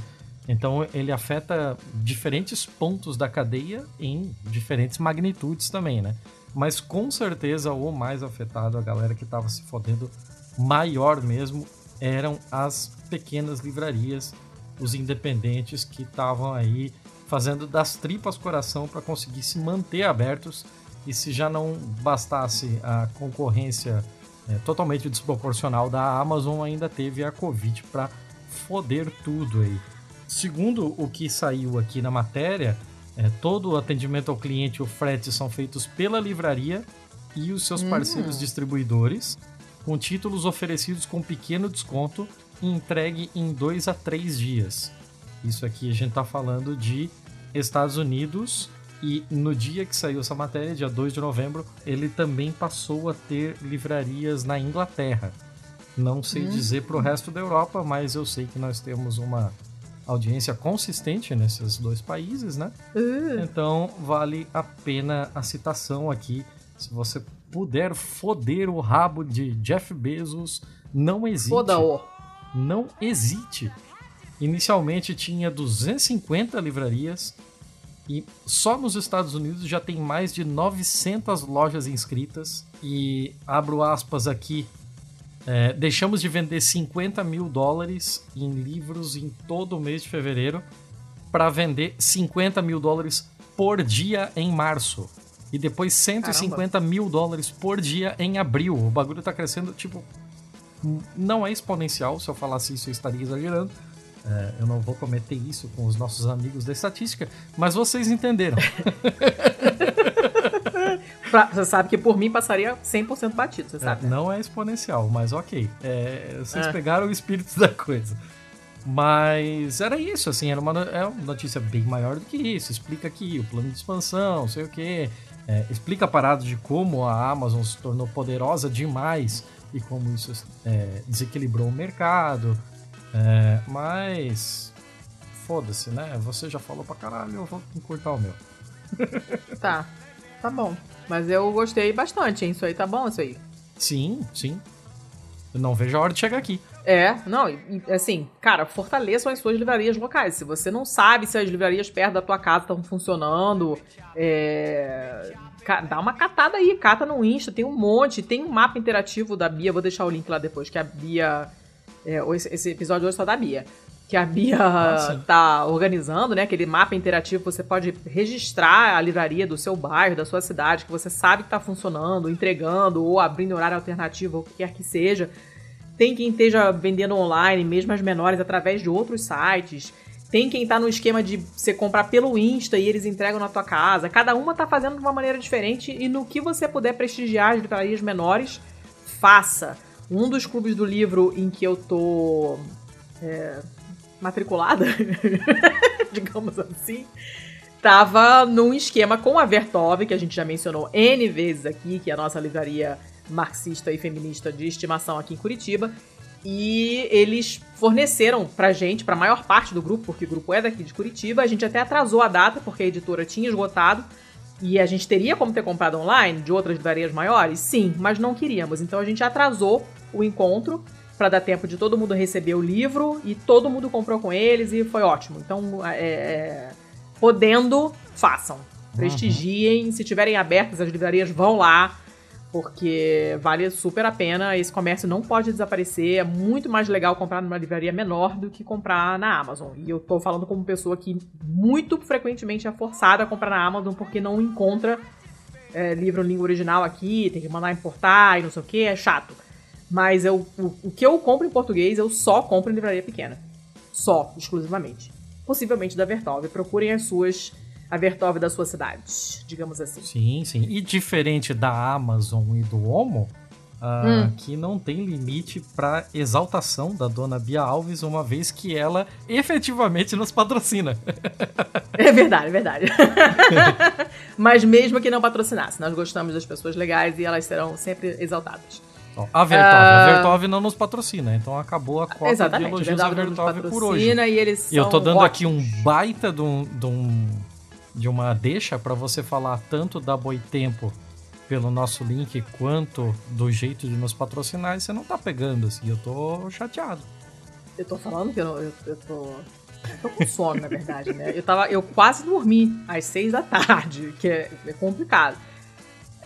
Então ele afeta diferentes pontos da cadeia em diferentes magnitudes também, né? Mas com certeza o mais afetado, a galera que estava se fodendo maior mesmo, eram as pequenas livrarias, os independentes que estavam aí fazendo das tripas coração para conseguir se manter abertos. E se já não bastasse a concorrência é, totalmente desproporcional da Amazon, ainda teve a Covid para foder tudo aí. Segundo o que saiu aqui na matéria, é, todo o atendimento ao cliente e o frete são feitos pela livraria e os seus parceiros hum. distribuidores, com títulos oferecidos com pequeno desconto e entregue em dois a três dias. Isso aqui a gente está falando de Estados Unidos e no dia que saiu essa matéria, dia 2 de novembro, ele também passou a ter livrarias na Inglaterra. Não sei hum. dizer para o resto da Europa, mas eu sei que nós temos uma audiência consistente nesses dois países, né? Uh. Então vale a pena a citação aqui. Se você puder foder o rabo de Jeff Bezos, não hesite. Foda-o. Não hesite. Inicialmente tinha 250 livrarias e só nos Estados Unidos já tem mais de 900 lojas inscritas. E abro aspas aqui é, deixamos de vender 50 mil dólares em livros em todo o mês de fevereiro para vender 50 mil dólares por dia em março. E depois 150 Caramba. mil dólares por dia em abril. O bagulho tá crescendo, tipo. Não é exponencial, se eu falasse isso eu estaria exagerando. É, eu não vou cometer isso com os nossos amigos da estatística, mas vocês entenderam. você sabe que por mim passaria 100% batido, você é, sabe. É, não é exponencial, mas ok. É, vocês é. pegaram o espírito da coisa. Mas era isso, assim, era uma, é uma notícia bem maior do que isso. Explica aqui o plano de expansão, sei o quê. Explica a parada de como a Amazon se tornou poderosa demais e como isso desequilibrou o mercado. É, mas. Foda-se, né? Você já falou pra caralho, eu vou encurtar o meu. Tá, tá bom. Mas eu gostei bastante, hein? Isso aí tá bom, isso aí. Sim, sim. Eu não vejo a hora de chegar aqui. É, não, e, assim, cara, fortaleçam as suas livrarias locais. Se você não sabe se as livrarias perto da tua casa estão funcionando, é, dá uma catada aí, cata no Insta, tem um monte, tem um mapa interativo da Bia, vou deixar o link lá depois, que a Bia. É, esse episódio hoje é só da Bia que a Bia ah, tá organizando, né? Aquele mapa interativo, você pode registrar a livraria do seu bairro, da sua cidade, que você sabe que tá funcionando, entregando ou abrindo horário alternativo, ou o que quer que seja. Tem quem esteja vendendo online, mesmo as menores, através de outros sites. Tem quem tá no esquema de você comprar pelo Insta e eles entregam na tua casa. Cada uma tá fazendo de uma maneira diferente e no que você puder prestigiar as livrarias menores, faça. Um dos clubes do livro em que eu tô é, matriculada, digamos assim, tava num esquema com a Vertov, que a gente já mencionou N vezes aqui, que é a nossa livraria marxista e feminista de estimação aqui em Curitiba. E eles forneceram pra gente, pra maior parte do grupo, porque o grupo é daqui de Curitiba, a gente até atrasou a data, porque a editora tinha esgotado. E a gente teria como ter comprado online de outras livrarias maiores? Sim, mas não queríamos. Então a gente atrasou o encontro para dar tempo de todo mundo receber o livro e todo mundo comprou com eles e foi ótimo. Então, é, é, podendo, façam. Prestigiem. Uhum. Se tiverem abertas as livrarias, vão lá. Porque vale super a pena. Esse comércio não pode desaparecer. É muito mais legal comprar numa livraria menor do que comprar na Amazon. E eu tô falando como pessoa que muito frequentemente é forçada a comprar na Amazon porque não encontra é, livro em língua original aqui, tem que mandar importar e não sei o que, é chato. Mas eu, o, o que eu compro em português, eu só compro em livraria pequena. Só, exclusivamente. Possivelmente da Vertov. Procurem as suas a Vertov da sua cidade, digamos assim. Sim, sim. E diferente da Amazon e do Omo, uh, hum. que não tem limite para exaltação da dona Bia Alves, uma vez que ela efetivamente nos patrocina. É verdade, é verdade. Mas mesmo que não patrocinasse, nós gostamos das pessoas legais e elas serão sempre exaltadas. A Vertov, a Vertov não nos patrocina, então acabou a cota Exatamente, de elogios a Vertov por hoje. E, eles e eu tô dando ótimos. aqui um baita de, um, de, um, de uma deixa para você falar tanto da Boitempo pelo nosso link quanto do jeito de nos patrocinar e você não tá pegando, assim, eu tô chateado. Eu tô falando que eu, eu, eu tô. Eu tô com sono, na verdade, né? Eu, tava, eu quase dormi às seis da tarde, que é, é complicado.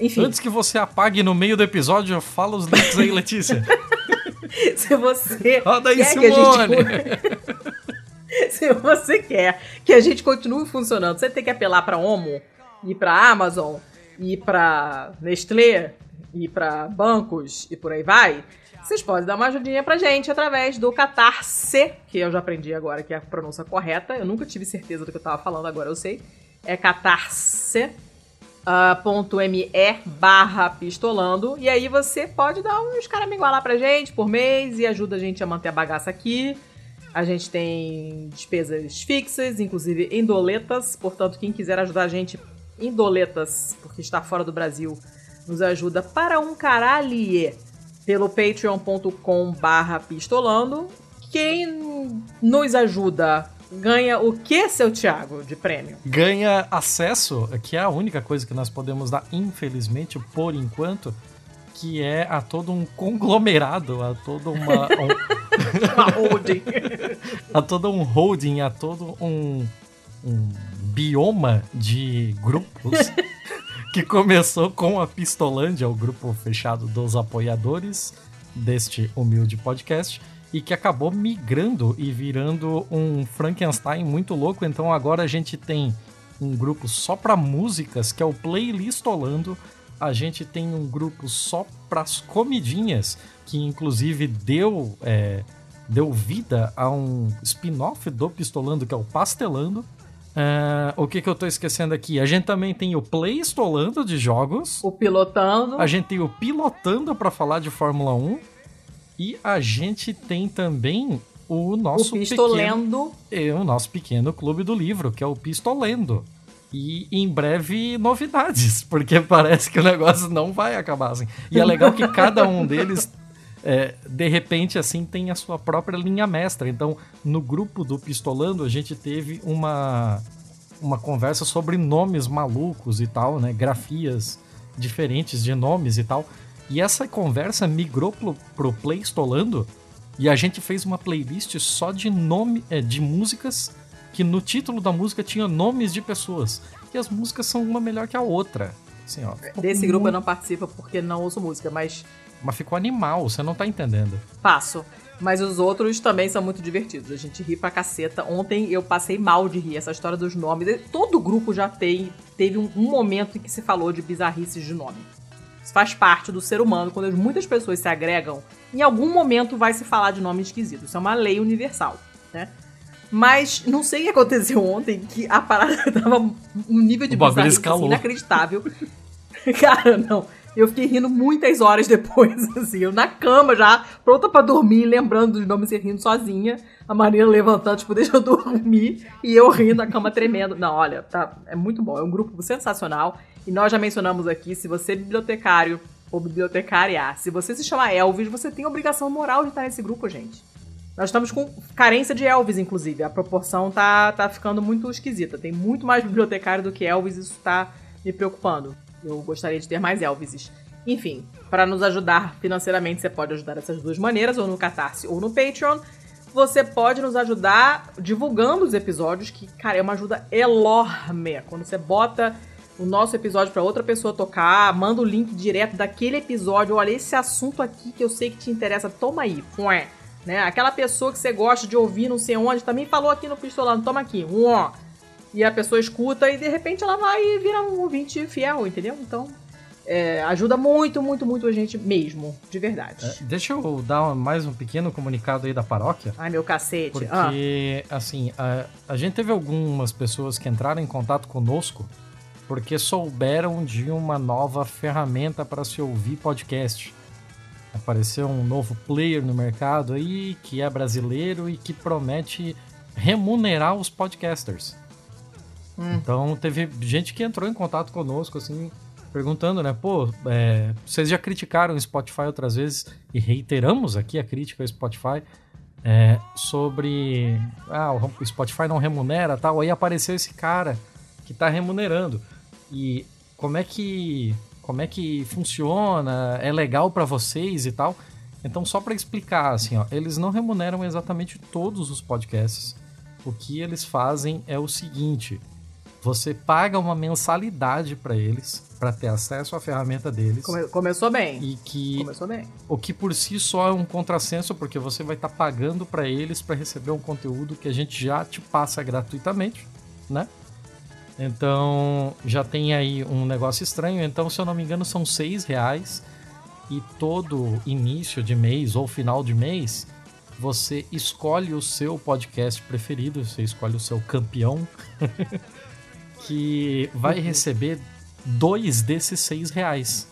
Enfim. Antes que você apague no meio do episódio, fala os links aí, Letícia. Se você. Roda aí, Simone! Gente... Se você quer que a gente continue funcionando, você tem que apelar para Omo, ir para Amazon, ir para Nestlé, ir para bancos e por aí vai. Vocês podem dar uma ajudinha pra gente através do Catarse, que eu já aprendi agora que é a pronúncia correta. Eu nunca tive certeza do que eu tava falando, agora eu sei. É catarse .me barra pistolando. E aí você pode dar uns caraminguá lá pra gente por mês e ajuda a gente a manter a bagaça aqui. A gente tem despesas fixas, inclusive em doletas. Portanto, quem quiser ajudar a gente em doletas, porque está fora do Brasil, nos ajuda para um caralho pelo patreon.com barra pistolando. Quem nos ajuda ganha o que, seu Thiago, de prêmio? Ganha acesso, que é a única coisa que nós podemos dar, infelizmente, por enquanto, que é a todo um conglomerado, a todo uma. Um... uma holding. a todo um holding, a todo um, um bioma de grupos. que começou com a Pistolândia, o grupo fechado dos apoiadores deste humilde podcast e que acabou migrando e virando um Frankenstein muito louco. Então agora a gente tem um grupo só para músicas, que é o Playlistolando. A gente tem um grupo só para as comidinhas, que inclusive deu, é, deu vida a um spin-off do Pistolando, que é o Pastelando. Uh, o que, que eu tô esquecendo aqui? A gente também tem o Playstolando de jogos. O Pilotando. A gente tem o Pilotando para falar de Fórmula 1. E a gente tem também o nosso o Pistolendo. Pequeno, o nosso pequeno clube do livro, que é o Pistolendo. E em breve novidades, porque parece que o negócio não vai acabar assim. E é legal que cada um deles, é, de repente, assim, tem a sua própria linha mestra. Então, no grupo do Pistolando, a gente teve uma, uma conversa sobre nomes malucos e tal, né? Grafias diferentes de nomes e tal. E essa conversa migrou pro, pro Playstolando e a gente fez uma playlist só de nome é, de músicas que no título da música tinha nomes de pessoas. E as músicas são uma melhor que a outra. Assim, ó, Desse muito... grupo eu não participo porque não ouço música, mas. Mas ficou animal, você não tá entendendo. Passo. Mas os outros também são muito divertidos. A gente ri pra caceta. Ontem eu passei mal de rir. Essa história dos nomes. Todo grupo já tem, teve um, um momento em que se falou de bizarrices de nome. Isso faz parte do ser humano. Quando muitas pessoas se agregam, em algum momento vai se falar de nome esquisito. Isso é uma lei universal, né? Mas não sei o que aconteceu ontem, que a parada tava um nível de bizarrice assim, inacreditável. Cara, não. Eu fiquei rindo muitas horas depois, assim, eu na cama já, pronta para dormir, lembrando dos nomes e rindo sozinha. A Marina levantando, tipo, deixa eu dormir, e eu rindo, a cama tremendo. Não, olha, tá, é muito bom, é um grupo sensacional. E nós já mencionamos aqui, se você é bibliotecário ou bibliotecária, se você se chama Elvis, você tem obrigação moral de estar nesse grupo, gente. Nós estamos com carência de Elvis, inclusive. A proporção tá, tá ficando muito esquisita. Tem muito mais bibliotecário do que Elvis, isso tá me preocupando. Eu gostaria de ter mais Elvises. Enfim, para nos ajudar financeiramente, você pode ajudar dessas duas maneiras, ou no Catarse ou no Patreon. Você pode nos ajudar divulgando os episódios, que, cara, é uma ajuda enorme. Quando você bota o nosso episódio para outra pessoa tocar, manda o link direto daquele episódio. Olha, esse assunto aqui que eu sei que te interessa, toma aí. Né? Aquela pessoa que você gosta de ouvir, não sei onde, também falou aqui no Pistolando, toma aqui. E a pessoa escuta e de repente ela vai e vira um ouvinte fiel, entendeu? Então, é, ajuda muito, muito, muito a gente mesmo, de verdade. É, deixa eu dar mais um pequeno comunicado aí da paróquia. Ai, meu cacete. Porque, ah. assim, a, a gente teve algumas pessoas que entraram em contato conosco porque souberam de uma nova ferramenta para se ouvir podcast. Apareceu um novo player no mercado aí que é brasileiro e que promete remunerar os podcasters. Hum. Então teve gente que entrou em contato conosco assim perguntando, né? Pô, é, vocês já criticaram o Spotify outras vezes e reiteramos aqui a crítica ao Spotify é, sobre ah, o Spotify não remunera tal. Aí apareceu esse cara que está remunerando e como é que como é que funciona? É legal para vocês e tal? Então só para explicar assim, ó, eles não remuneram exatamente todos os podcasts. O que eles fazem é o seguinte: você paga uma mensalidade para eles para ter acesso à ferramenta deles. Come começou bem. E que começou bem. O que por si só é um contrassenso porque você vai estar tá pagando para eles para receber um conteúdo que a gente já te passa gratuitamente, né? Então já tem aí um negócio estranho. Então, se eu não me engano, são seis reais e todo início de mês ou final de mês você escolhe o seu podcast preferido, você escolhe o seu campeão. que vai uhum. receber dois desses seis reais.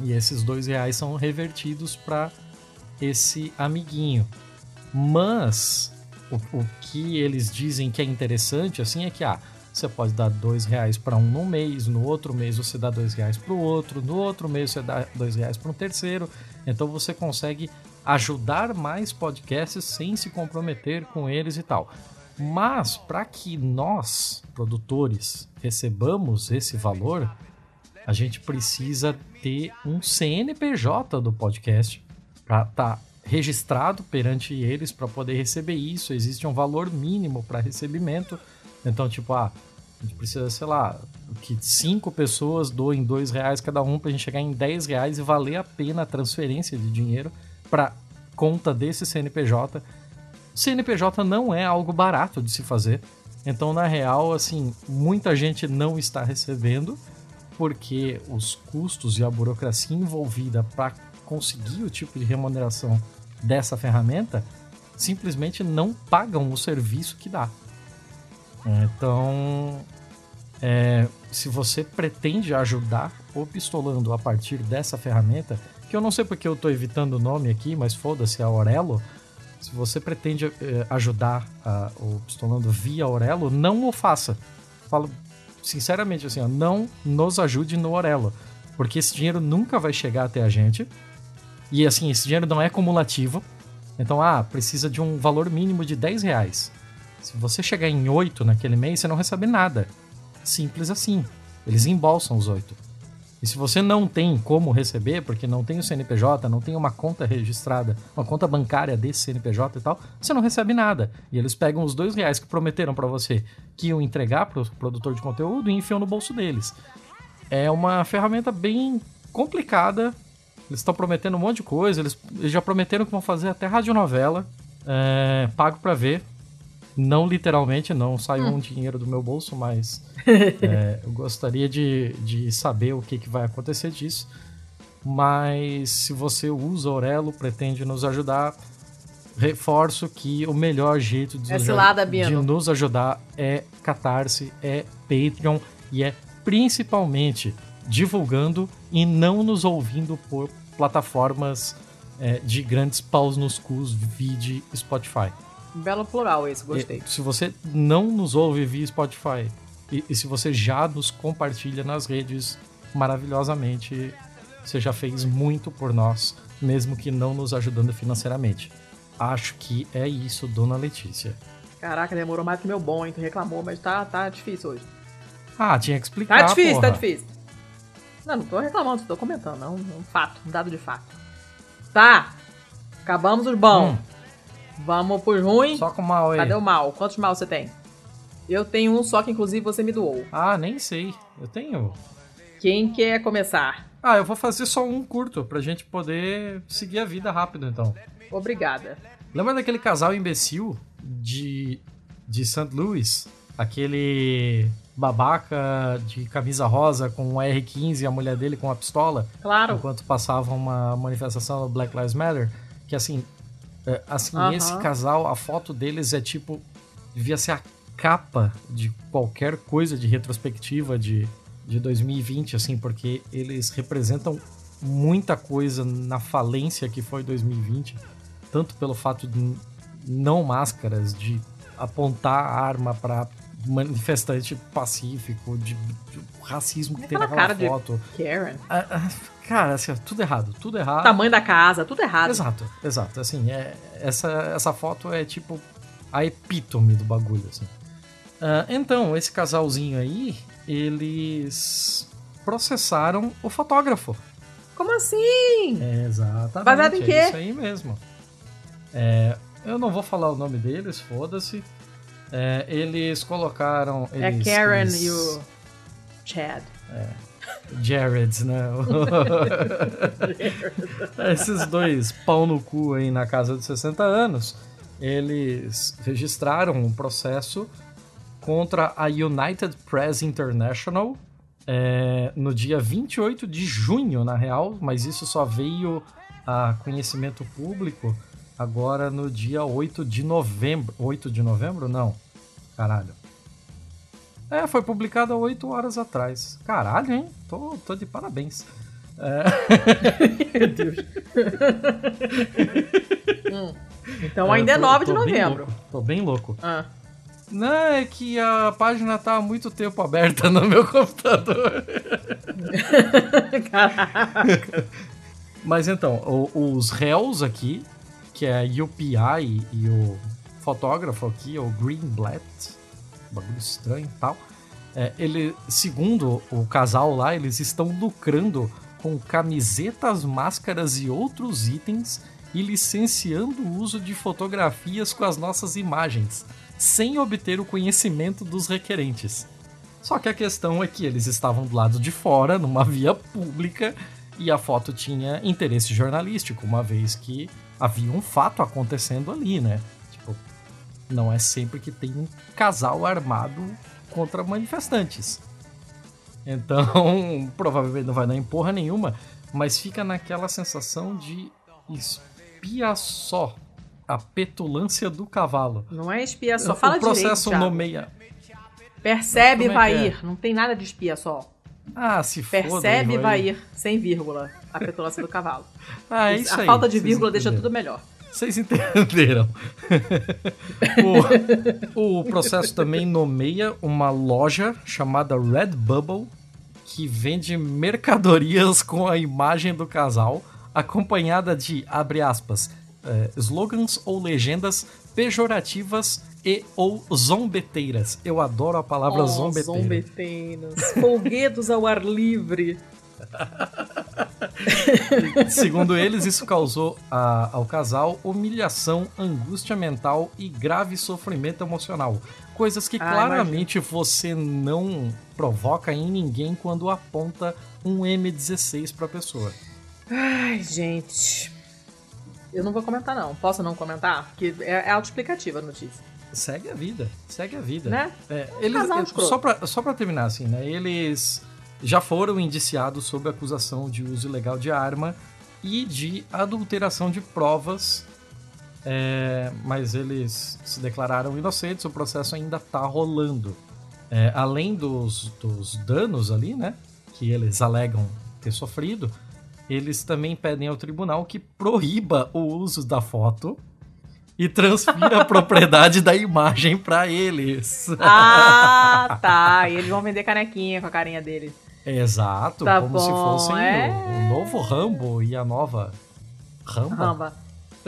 E esses dois reais são revertidos para esse amiguinho. Mas o, o, que eles dizem que é interessante assim é que ah, você pode dar dois reais para um no mês, no outro mês você dá dois reais para o outro, no outro mês você dá dois reais para um terceiro. Então você consegue ajudar mais podcasts sem se comprometer com eles e tal. Mas para que nós, produtores, recebamos esse valor, a gente precisa ter um CNPJ do podcast para estar tá registrado perante eles para poder receber isso. Existe um valor mínimo para recebimento. Então, tipo, ah, a gente precisa, sei lá, que cinco pessoas doem dois reais cada um para a gente chegar em dez reais e valer a pena a transferência de dinheiro para conta desse CNPJ CNPJ não é algo barato de se fazer. Então, na real, assim, muita gente não está recebendo porque os custos e a burocracia envolvida para conseguir o tipo de remuneração dessa ferramenta simplesmente não pagam o serviço que dá. Então, é, se você pretende ajudar o pistolando a partir dessa ferramenta, que eu não sei porque eu estou evitando o nome aqui, mas foda-se, a Aurelo, se você pretende eh, ajudar a, o Pistolando via Aurelo, não o faça. Falo sinceramente assim, ó, não nos ajude no Aurelo, porque esse dinheiro nunca vai chegar até a gente. E assim, esse dinheiro não é cumulativo. Então, ah, precisa de um valor mínimo de 10 reais. Se você chegar em 8 naquele mês, você não recebe nada. Simples assim. Eles embolsam os 8. E se você não tem como receber, porque não tem o CNPJ, não tem uma conta registrada, uma conta bancária desse CNPJ e tal, você não recebe nada. E eles pegam os dois reais que prometeram para você que iam entregar para o produtor de conteúdo e enfiam no bolso deles. É uma ferramenta bem complicada. Eles estão prometendo um monte de coisa. Eles, eles já prometeram que vão fazer até radionovela. É, pago para ver. Não literalmente, não saiu hum. um dinheiro do meu bolso, mas é, eu gostaria de, de saber o que, que vai acontecer disso. Mas se você usa Aurelo, pretende nos ajudar, reforço que o melhor jeito de, cilada, de nos ajudar é Catarse, é Patreon e é principalmente divulgando e não nos ouvindo por plataformas é, de grandes paus nos cus, vide Spotify. Belo plural esse, gostei. E, se você não nos ouve via Spotify e, e, se você já nos compartilha nas redes maravilhosamente, você já fez muito por nós, mesmo que não nos ajudando financeiramente. Acho que é isso, dona Letícia. Caraca, demorou mais que meu bom, hein? Tu reclamou, mas tá, tá difícil hoje. Ah, tinha que explicar. Tá difícil, tá porra. tá difícil. Não, não tô reclamando, tô comentando, não. Um fato, um dado de fato. Tá. Acabamos os bons. Hum. Vamos por ruim. Só com mal aí. Cadê o mal? Quantos mal você tem? Eu tenho um só que inclusive você me doou. Ah, nem sei. Eu tenho. Quem quer começar? Ah, eu vou fazer só um curto pra gente poder seguir a vida rápido então. Obrigada. Lembra daquele casal imbecil de de St. Louis? Aquele babaca de camisa rosa com um R15 e a mulher dele com uma pistola? Claro. Enquanto passava uma manifestação do Black Lives Matter, que assim, assim, uhum. esse casal, a foto deles é tipo. Devia ser a capa de qualquer coisa de retrospectiva de, de 2020, assim, porque eles representam muita coisa na falência que foi 2020, tanto pelo fato de não máscaras, de apontar arma para manifestante pacífico, de, de racismo que tem aquela naquela foto. Karen. Ah, ah, cara, assim, tudo errado, tudo errado. Tamanho da casa, tudo errado. Exato, exato. Assim, é, essa, essa foto é tipo a epítome do bagulho, assim. Ah, então, esse casalzinho aí, eles processaram o fotógrafo. Como assim? É, exatamente. Baseado em quê? É isso aí mesmo. É, eu não vou falar o nome deles, foda-se. É, eles colocaram. É Eles, Karen eles- e o Chad. Jared, né? Esses dois pau no cu aí na casa de 60 anos, eles registraram um processo contra a United Press International é, no dia 28 de junho, na real, mas isso só veio a conhecimento público agora no dia 8 de novembro. 8 de novembro? Não. Caralho. É, foi publicado há 8 horas atrás. Caralho, hein? Tô, tô de parabéns. Meu Deus. Hum. Então ainda é tô- 9 de bem novembro. louco, Tô bem louco. Ah. Não, é que a página tá há muito tempo aberta no meu computador. Caraca. Mas então, o- os réus aqui, que é a UPI e o fotógrafo aqui, o Greenblatt, bagulho estranho e tal, é, ele, segundo o casal lá, eles estão lucrando com camisetas, máscaras e outros itens e licenciando o uso de fotografias com as nossas imagens, sem obter o conhecimento dos requerentes. Só que a questão é que eles estavam do lado de fora, numa via pública, e a foto tinha interesse jornalístico, uma vez que havia um fato acontecendo ali, né? Não é sempre que tem um casal armado contra manifestantes. Então, provavelmente não vai dar em porra nenhuma, mas fica naquela sensação de espia só a petulância do cavalo. Não é espia só. Fala o processo direito, nomeia. Percebe é vai que é? ir. Não tem nada de espia só. Ah, se foda. Percebe aí, vai ir. Sem vírgula. A petulância do cavalo. Ah, é isso a aí. falta de vírgula deixa tudo melhor. Vocês entenderam. o, o processo também nomeia uma loja chamada Redbubble que vende mercadorias com a imagem do casal, acompanhada de, abre aspas, eh, slogans ou legendas pejorativas e ou zombeteiras. Eu adoro a palavra Oh, zombeteira. zombeteiros. Folguedos ao ar livre. Segundo eles, isso causou a- ao casal humilhação, angústia mental e grave sofrimento emocional. Coisas que Ah, claramente você não provoca em ninguém quando aponta um M16 pra pessoa. Ai, gente. Eu não vou comentar, não. Posso não comentar? Porque é, é autoexplicativa a notícia. Segue a vida, segue a vida. Né? É, eles, Casal é, escroto. só, pra, só pra terminar, assim, né? Eles já foram indiciados sob acusação de uso ilegal de arma e de adulteração de provas, é, mas eles se declararam inocentes, o processo ainda tá rolando. É, além dos, dos danos ali, né? Que eles alegam ter sofrido, eles também pedem ao tribunal que proíba o uso da foto e transfira a propriedade da imagem pra eles. Ah, tá. E eles vão vender canequinha com a carinha deles. Exato, Tá como se bom, fossem é. o, o novo Rambo e a nova Ramba. Ramba.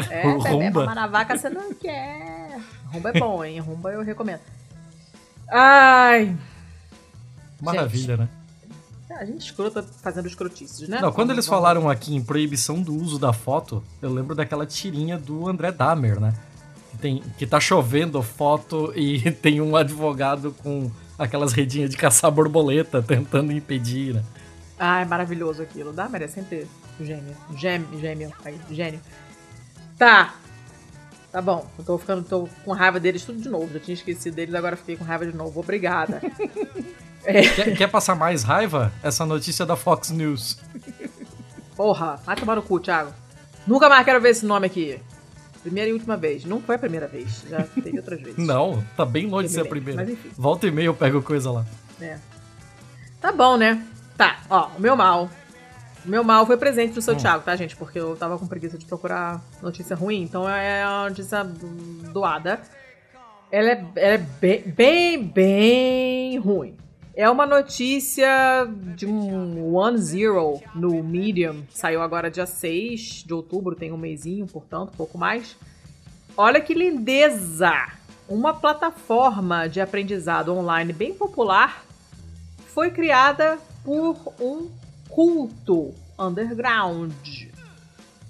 É, bebê, Rumba. mamar na vaca você não quer. Rumba é bom, hein? Rumba eu recomendo. Ai. Maravilha, né? A gente escrota fazendo escrotices, né? Não, quando eles falaram aqui em proibição do uso da foto, eu lembro daquela tirinha do André Dahmer, né? Que, tem, que tá chovendo foto e tem um advogado com aquelas redinhas de caçar borboleta tentando impedir, né? Ai, maravilhoso aquilo. Dá, merece sempre gêmeo. Gêmeo, gêmeo. Aí, gênio. Tá. Tá bom. Eu tô ficando tô com raiva deles tudo de novo. Já tinha esquecido deles, agora fiquei com raiva de novo. Obrigada. Quer, quer passar mais raiva? Essa notícia da Fox News. Porra, vai tomar no cu, Thiago. Nunca mais quero ver esse nome aqui. Primeira e última vez. Não foi a primeira vez. Já teve outras vezes. Não, tá bem longe de ser a primeira. mas enfim. Volta e meia eu pego coisa lá. É. Tá bom, né? Tá, ó, o meu mal. O meu mal foi presente do seu Hum. Thiago, tá, gente? Porque eu tava com preguiça de procurar notícia ruim, então é uma notícia doada. Ela é, ela é bem, bem, bem ruim. É uma notícia de um One Zero no Medium. Saiu agora dia 6 de outubro, tem um mêsinho, portanto, pouco mais. Olha que lindeza! Uma plataforma de aprendizado online bem popular foi criada por um culto underground.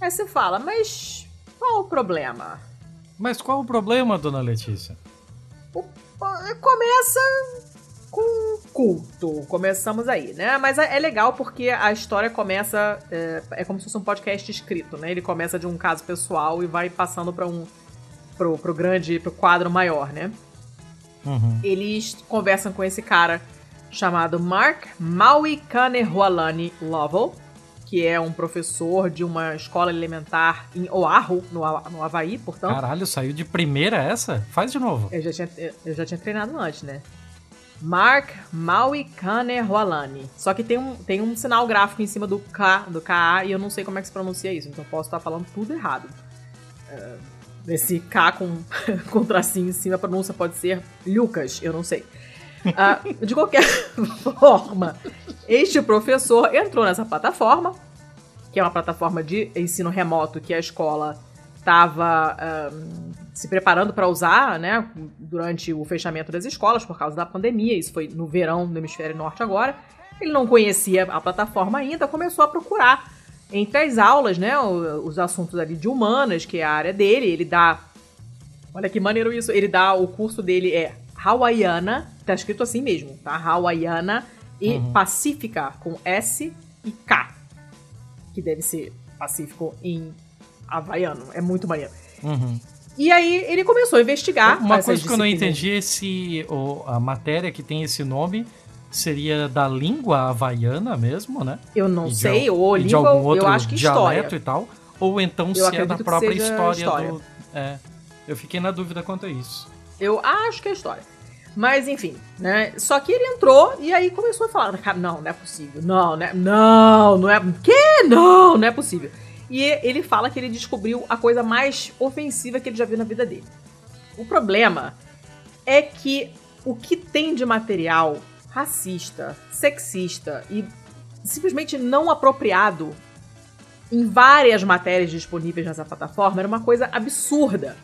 Aí você fala, mas qual o problema? Mas qual o problema, dona Letícia? O, começa com culto. Começamos aí, né? Mas é, é legal porque a história começa. É, é, como se fosse um podcast escrito, né? Ele começa de um caso pessoal e vai passando para um. Pro, pro grande. pro quadro maior, né? Uhum. Eles conversam com esse cara chamado Mark Maui Kanehualani Lovell que é um professor de uma escola elementar em Oahu, no, no Havaí, portanto. Caralho, saiu de primeira essa? Faz de novo. Eu já tinha, eu já tinha treinado antes, né? Mark Maui Kanerwalani. Só que tem um, tem um sinal gráfico em cima do K, do KA, e eu não sei como é que se pronuncia isso, então posso estar falando tudo errado. Uh, esse K com, com tracinho em cima, a pronúncia pode ser Lucas, eu não sei. Uh, de qualquer forma, este professor entrou nessa plataforma, que é uma plataforma de ensino remoto que a escola estava se preparando para usar, né, durante o fechamento das escolas por causa da pandemia. Isso foi no verão do hemisfério norte agora. Ele não conhecia a plataforma ainda, começou a procurar entre as aulas, né, os assuntos ali de humanas, que é a área dele. Ele dá, olha que maneiro isso. Ele dá o curso dele é hawaiana, tá escrito assim mesmo, tá? Hawaiana e uhum. pacífica com S e K, que deve ser pacífico em havaiano. É muito maneiro. Uhum. E aí ele começou a investigar. Uma coisa que eu não entendi é se a matéria que tem esse nome seria da língua havaiana mesmo, né? Eu não sei, de, ou língua, de algum outro eu acho que dialeto história. e tal, ou então eu se é da própria história, história, do. É, eu fiquei na dúvida quanto a isso. Eu acho que é história. Mas enfim, né? Só que ele entrou e aí começou a falar: não, não é possível. Não, né? Não, não é. Que? Não, não é possível. E ele fala que ele descobriu a coisa mais ofensiva que ele já viu na vida dele. O problema é que o que tem de material racista, sexista e simplesmente não apropriado em várias matérias disponíveis nessa plataforma era uma coisa absurda.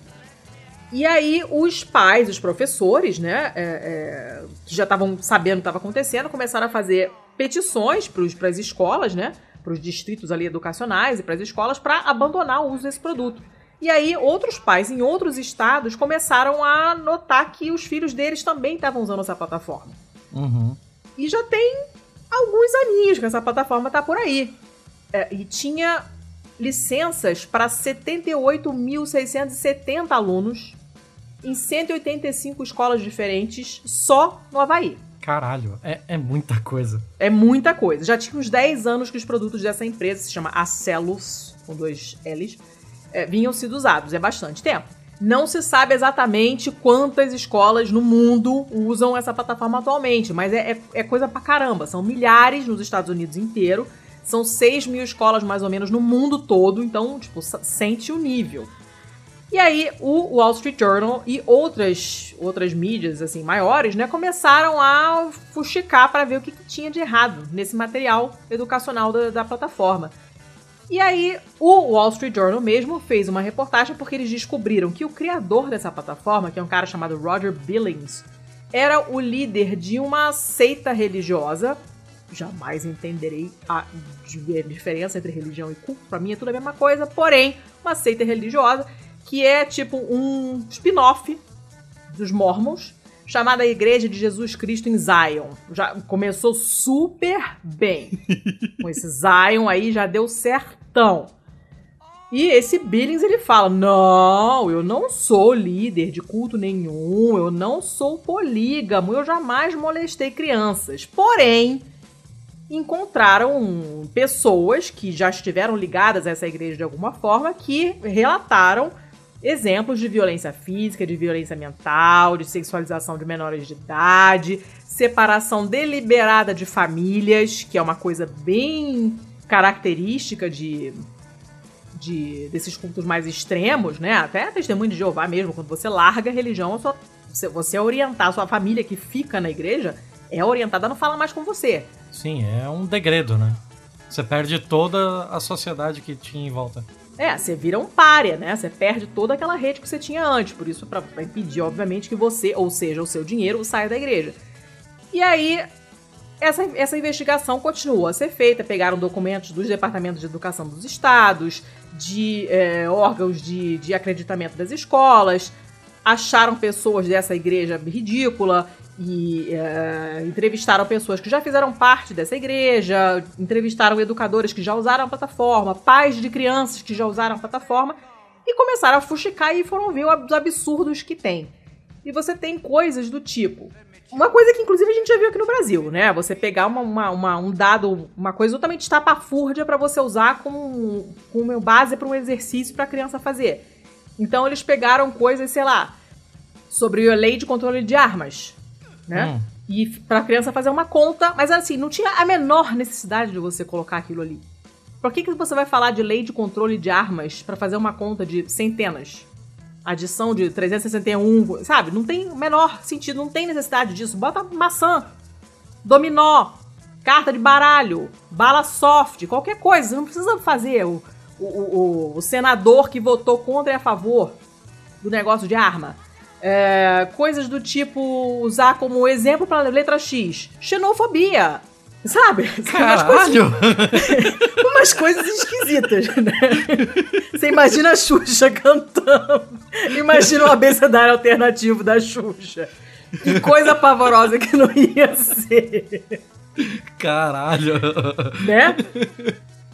E aí os pais, os professores, né, é, é, que já estavam sabendo o que estava acontecendo, começaram a fazer petições para as escolas, né, para os distritos ali educacionais e para as escolas para abandonar o uso desse produto. E aí outros pais em outros estados começaram a notar que os filhos deles também estavam usando essa plataforma. Uhum. E já tem alguns aninhos que essa plataforma está por aí. É, e tinha licenças para 78.670 alunos em 185 escolas diferentes só no Havaí. Caralho, é, é muita coisa. É muita coisa. Já tinha uns 10 anos que os produtos dessa empresa, se chama Acelus, com dois L's, é, vinham sido usados. É bastante tempo. Não se sabe exatamente quantas escolas no mundo usam essa plataforma atualmente, mas é, é, é coisa pra caramba. São milhares nos Estados Unidos inteiro. São 6 mil escolas mais ou menos no mundo todo, então, tipo, sente o nível. E aí o Wall Street Journal e outras outras mídias assim maiores, né, começaram a fuxicar para ver o que, que, tinha de errado nesse material educacional da, da plataforma. E aí o Wall Street Journal mesmo fez uma reportagem porque eles descobriram que o criador dessa plataforma, que é um cara chamado Roger Billings, era o líder de uma seita religiosa. Jamais entenderei a diferença entre religião e culto. Para mim é tudo a mesma coisa, porém, uma seita religiosa que é tipo um spin-off dos Mormons, chamada Igreja de Jesus Cristo em Zion. Já começou super bem. Com esse Zion aí já deu certão. E esse Billings ele fala: Não, eu não sou líder de culto nenhum, eu não sou polígamo, eu jamais molestei crianças. Porém, encontraram pessoas que já estiveram ligadas a essa igreja de alguma forma que relataram exemplos de violência física, de violência mental, de sexualização de menores de idade, separação deliberada de famílias, que é uma coisa bem característica de, de desses cultos mais extremos, né? Até testemunho de Jeová mesmo, quando você larga a religião, sua, você orientar a sua família que fica na igreja, é orientada não falar mais com você. Sim, é um degredo, né? Você perde toda a sociedade que tinha em volta. É, você vira um párea, né? Você perde toda aquela rede que você tinha antes. Por isso, para impedir, obviamente, que você, ou seja, o seu dinheiro, saia da igreja. E aí, essa, essa investigação continua a ser feita. Pegaram documentos dos departamentos de educação dos estados, de é, órgãos de, de acreditamento das escolas, acharam pessoas dessa igreja ridícula e é, entrevistaram pessoas que já fizeram parte dessa igreja, entrevistaram educadores que já usaram a plataforma, pais de crianças que já usaram a plataforma e começaram a fuxicar e foram ver os absurdos que tem. E você tem coisas do tipo. Uma coisa que, inclusive, a gente já viu aqui no Brasil, né? Você pegar uma, uma, uma um dado, uma coisa totalmente estapafúrdia para você usar como, como base para um exercício para a criança fazer. Então, eles pegaram coisas, sei lá, sobre a lei de controle de armas né? Hum. E pra criança fazer uma conta, mas assim, não tinha a menor necessidade de você colocar aquilo ali. Por que, que você vai falar de lei de controle de armas para fazer uma conta de centenas? Adição de 361, sabe? Não tem o menor sentido, não tem necessidade disso. Bota maçã, dominó, carta de baralho, bala soft, qualquer coisa. Você não precisa fazer o, o, o, o senador que votou contra e a favor do negócio de arma. É, coisas do tipo usar como exemplo para letra X, xenofobia. Sabe? Caralho! Umas coisas, umas coisas esquisitas, né? Você imagina a Xuxa cantando. Imagina o abecedário alternativo da Xuxa. Que coisa pavorosa que não ia ser. Caralho! Né?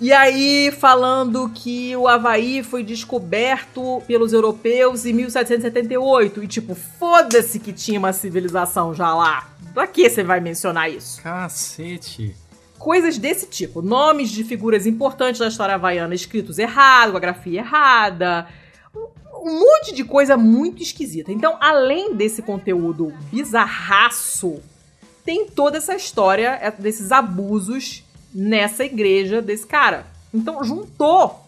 E aí, falando que o Havaí foi descoberto pelos europeus em 1778. E tipo, foda-se que tinha uma civilização já lá. Pra que você vai mencionar isso? Cacete. Coisas desse tipo. Nomes de figuras importantes da história havaiana escritos errado, a grafia errada. Um monte de coisa muito esquisita. Então, além desse conteúdo bizarraço, tem toda essa história é, desses abusos nessa igreja desse cara. Então juntou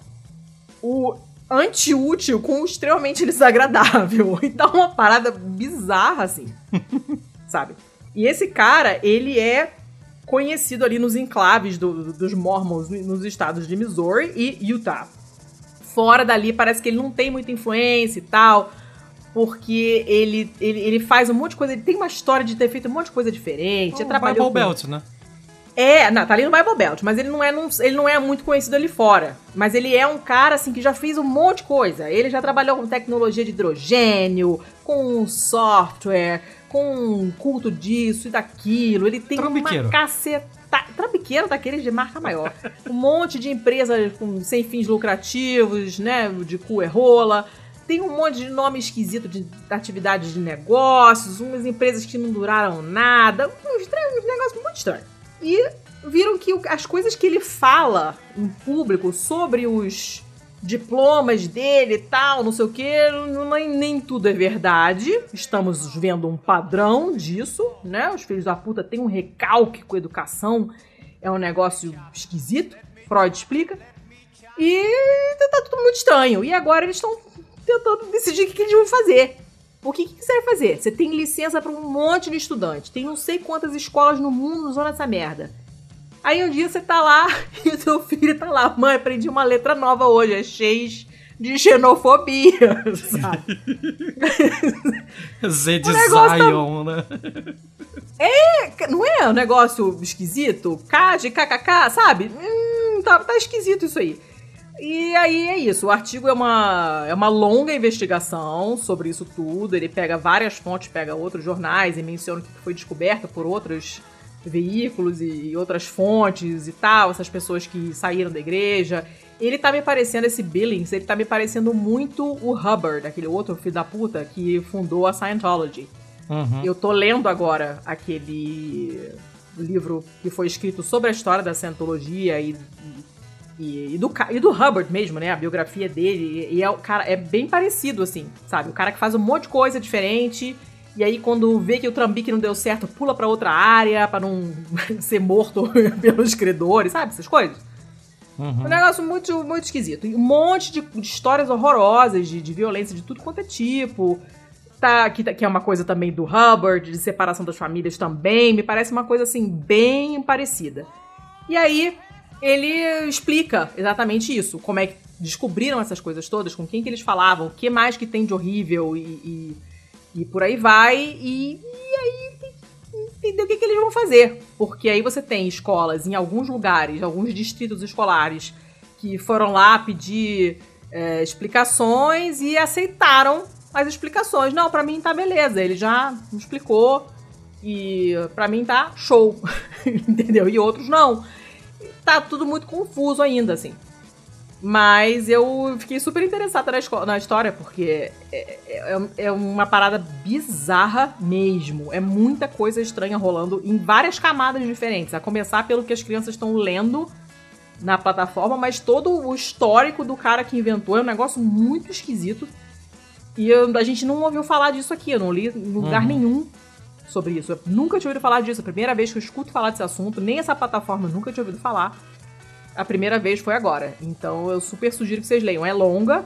o anti-útil com o extremamente desagradável. Então uma parada bizarra, assim. sabe? E esse cara, ele é conhecido ali nos enclaves do, dos Mormons nos estados de Missouri e Utah. Fora dali, parece que ele não tem muita influência e tal, porque ele, ele, ele faz um monte de coisa, ele tem uma história de ter feito um monte de coisa diferente. Oh, trabalhou Bible com... Belt, né? É, não, tá ali no Bible Belt, mas ele não, é, não, ele não é muito conhecido ali fora. Mas ele é um cara, assim, que já fez um monte de coisa. Ele já trabalhou com tecnologia de hidrogênio, com software, com culto disso e daquilo. Ele tem uma caceta... Trambiqueiro daqueles de marca maior. Um monte de empresas com, sem fins lucrativos, né, de cu e rola. Tem um monte de nome esquisito de atividades de negócios, umas empresas que não duraram nada. Uns, uns negócios muito estranhos e viram que as coisas que ele fala em público sobre os diplomas dele e tal, não sei o que, nem, nem tudo é verdade. Estamos vendo um padrão disso, né? Os filhos da puta têm um recalque com educação, é um negócio esquisito, Freud explica. E tá tudo muito estranho. E agora eles estão tentando decidir o que, eles vão fazer. O que, que você vai fazer? Você tem licença para um monte de estudante. Tem não sei quantas escolas no mundo usando essa merda. Aí um dia você tá lá e o seu filho tá lá. Mãe, aprendi uma letra nova hoje. É X de xenofobia, sabe? Z de tá Zion, tá... né? É, não é um negócio esquisito? K de KKK, sabe? Hum, tá, tá esquisito isso aí. E aí é isso. O artigo é uma, é uma longa investigação sobre isso tudo. Ele pega várias fontes, pega outros jornais e menciona o que foi descoberto por outros veículos e outras fontes e tal, essas pessoas que saíram da igreja. Ele tá me parecendo, esse Billings, ele tá me parecendo muito o Hubbard, aquele outro filho da puta que fundou a Scientology. Uhum. Eu tô lendo agora aquele livro que foi escrito sobre a história da Scientologia e e, e, do, e do Hubbard mesmo, né? A biografia dele. E, e é, o cara, é bem parecido, assim, sabe? O cara que faz um monte de coisa diferente. E aí, quando vê que o trambique não deu certo, pula para outra área para não ser morto pelos credores, sabe? Essas coisas. Uhum. Um negócio muito, muito esquisito. E um monte de, de histórias horrorosas de, de violência de tudo quanto é tipo. tá, que, tá- que é uma coisa também do Hubbard, de separação das famílias também, me parece uma coisa assim, bem parecida. E aí, ele explica exatamente isso, como é que descobriram essas coisas todas, com quem que eles falavam, o que mais que tem de horrível e, e, e por aí vai, e, e aí entender o que, que eles vão fazer. Porque aí você tem escolas em alguns lugares, alguns distritos escolares, que foram lá pedir é, explicações e aceitaram as explicações. Não, pra mim tá beleza, ele já me explicou e pra mim tá show, entendeu? E outros não. Tá tudo muito confuso ainda, assim. Mas eu fiquei super interessada na, na história, porque é, é- é uma parada bizarra mesmo. É muita coisa estranha rolando em várias camadas diferentes. A começar pelo que as crianças estão lendo na plataforma, mas todo o histórico do cara que inventou é um negócio muito esquisito. E eu- a gente não ouviu falar disso aqui, eu não li em lugar Uhum. nenhum sobre isso. Eu nunca tinha ouvido falar disso. A primeira vez que eu escuto falar desse assunto, nem essa plataforma eu nunca tinha ouvido falar. A primeira vez foi agora. Então eu super sugiro que vocês leiam. É longa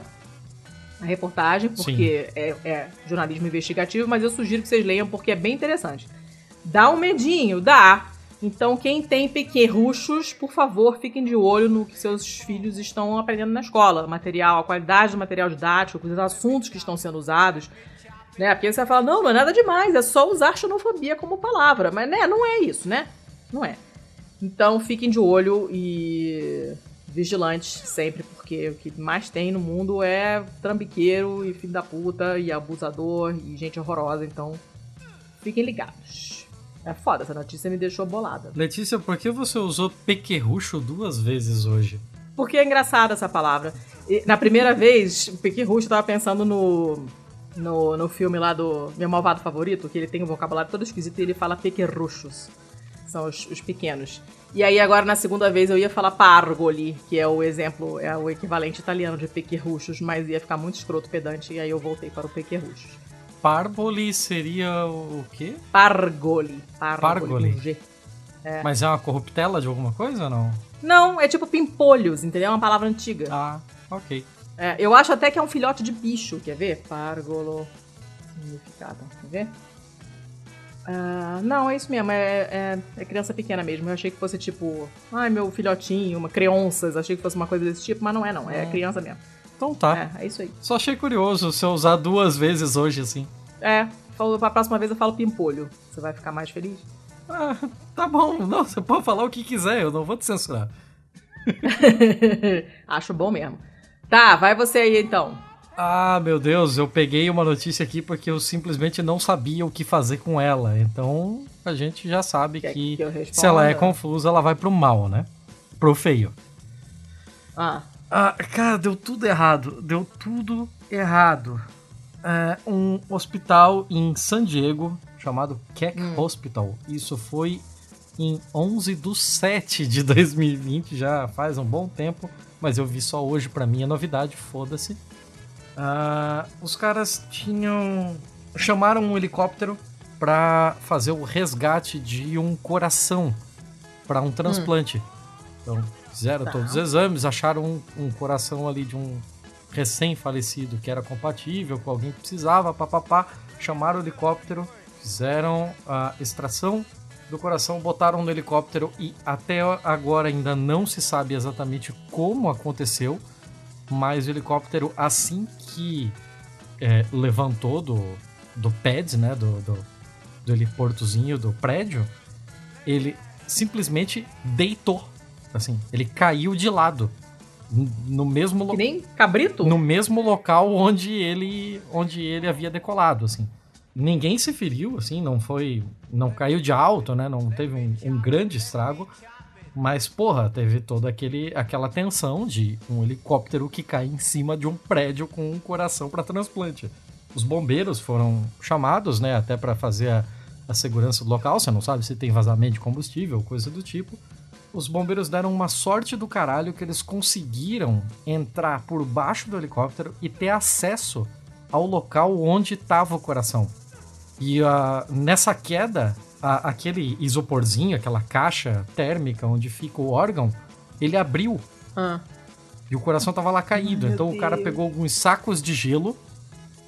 a reportagem, porque é, é jornalismo investigativo, mas eu sugiro que vocês leiam porque é bem interessante. Dá um medinho? Dá. Então, quem tem pequerruchos, por favor, fiquem de olho no que seus filhos estão aprendendo na escola. Material, a qualidade do material didático, os assuntos que estão sendo usados. Né? Porque você vai falar, não, não é nada demais, é só usar xenofobia como palavra. Mas né, não é isso, né? Não é. Então fiquem de olho e vigilantes sempre, porque o que mais tem no mundo é trambiqueiro e filho da puta e abusador e gente horrorosa, então fiquem ligados. É foda, essa notícia me deixou bolada. Letícia, por que você usou pequerrucho duas vezes hoje? Porque é engraçada essa palavra. E, na primeira vez, o Pequi Russo eu tava pensando no, no, no filme lá do Meu Malvado Favorito, que ele tem um vocabulário todo esquisito e ele fala pequerruchos. São os, os pequenos. E aí agora na segunda vez eu ia falar pargoli, que é o exemplo, é o equivalente italiano de pequerruchos, mas ia ficar muito escroto pedante e aí eu voltei para o pequerruchos. Parboli seria o quê? Pargoli. Pargoli. Pargoli. G. Mas é uma corruptela de alguma coisa ou não? Não, é tipo pimpolhos, entendeu? É uma palavra antiga. Ah, ok. É, eu acho até que é um filhote de bicho, quer ver? Pargolo. Significado, quer ver? Ah, não, é isso mesmo, é, é- é criança pequena mesmo. Eu achei que fosse tipo, ai meu filhotinho, uma crianças, achei que fosse uma coisa desse tipo, mas não é não, é Hum. criança mesmo. Então tá. É, é isso aí. Só achei curioso se eu usar duas vezes hoje, assim. É, falou, pra próxima vez eu falo pimpolho. Você vai ficar mais feliz? Ah, tá bom. Não, você pode falar o que quiser, eu não vou te censurar. Acho bom mesmo. Tá, vai você aí então. Ah, meu Deus, eu peguei uma notícia aqui porque eu simplesmente não sabia o que fazer com ela. Então a gente já sabe Quer que, que se ela é confusa, ela vai pro mal, né? Pro feio. Ah, Ah, cara, deu tudo errado. Deu tudo errado. É, um hospital em San Diego chamado Keck Hospital. Isso foi em 11 do 7 de 2020, já faz um bom tempo, mas eu vi só hoje, pra mim é novidade, foda-se. Ah, os caras tinham. chamaram um helicóptero pra fazer o resgate de um coração pra um transplante. Então, fizeram Tá. todos os exames, acharam um, um coração ali de um recém-falecido que era compatível com alguém que precisava, papapá. Chamaram o helicóptero, fizeram a extração do coração, botaram no helicóptero e até agora ainda não se sabe exatamente como aconteceu, mas o helicóptero, assim que é, levantou do, do pad, né, do, do, do heliportozinho do prédio, ele simplesmente deitou. Assim, ele caiu de lado. No mesmo, que lo- nem cabrito? no mesmo local onde ele, onde ele havia decolado, assim. Ninguém se feriu, assim, não foi, não caiu de alto, né? Não teve um, um grande estrago, mas porra, teve toda aquele, aquela tensão de um helicóptero que cai em cima de um prédio com um coração para transplante. Os bombeiros foram chamados, né, até para fazer a, a segurança do local. Você não sabe se tem vazamento de combustível, coisa do tipo os bombeiros deram uma sorte do caralho que eles conseguiram entrar por baixo do helicóptero e ter acesso ao local onde estava o coração. E ah, nessa queda, a- aquele isoporzinho, aquela caixa térmica onde fica o órgão, ele abriu Ah, e o coração tava lá caído. Meu então o cara Deus. pegou alguns sacos de gelo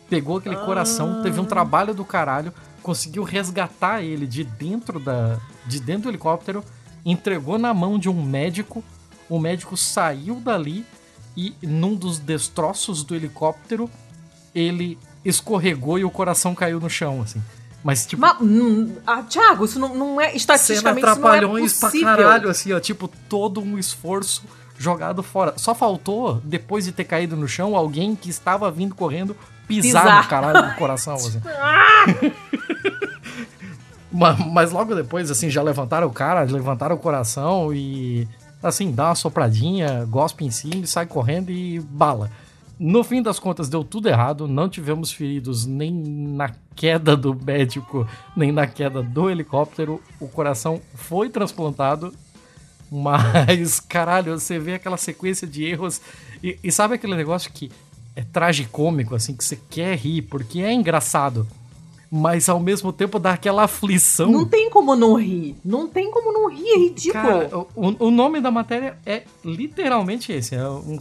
pegou aquele coração, teve um trabalho do caralho, conseguiu resgatar ele de dentro da de dentro do helicóptero, entregou na mão de um médico. O médico saiu dali e num dos destroços do helicóptero, ele escorregou e o coração caiu no chão, assim. Mas, tipo, Mas, ah, Thiago, isso não, não é cena estatisticamente isso não é trapalhões pra possível. caralho, assim, ó. Tipo, todo um esforço jogado fora. Só faltou, depois de ter caído no chão, alguém que estava vindo correndo pisar, Pisar. no caralho do coração, assim. Ma- Mas logo depois, assim, já levantaram o cara, levantaram o coração e, assim, dá uma sopradinha, gospe em cima e sai correndo e bala. No fim das contas, deu tudo errado, não tivemos feridos nem na queda do médico, nem na queda do helicóptero. O coração foi transplantado, mas, caralho, você vê aquela sequência de erros e, e sabe aquele negócio que é tragicômico, assim, que você quer rir porque é engraçado, mas ao mesmo tempo dá aquela aflição. Não tem como não rir. Não tem como não rir, é ridículo. Cara, o, o nome da matéria é literalmente esse. É um-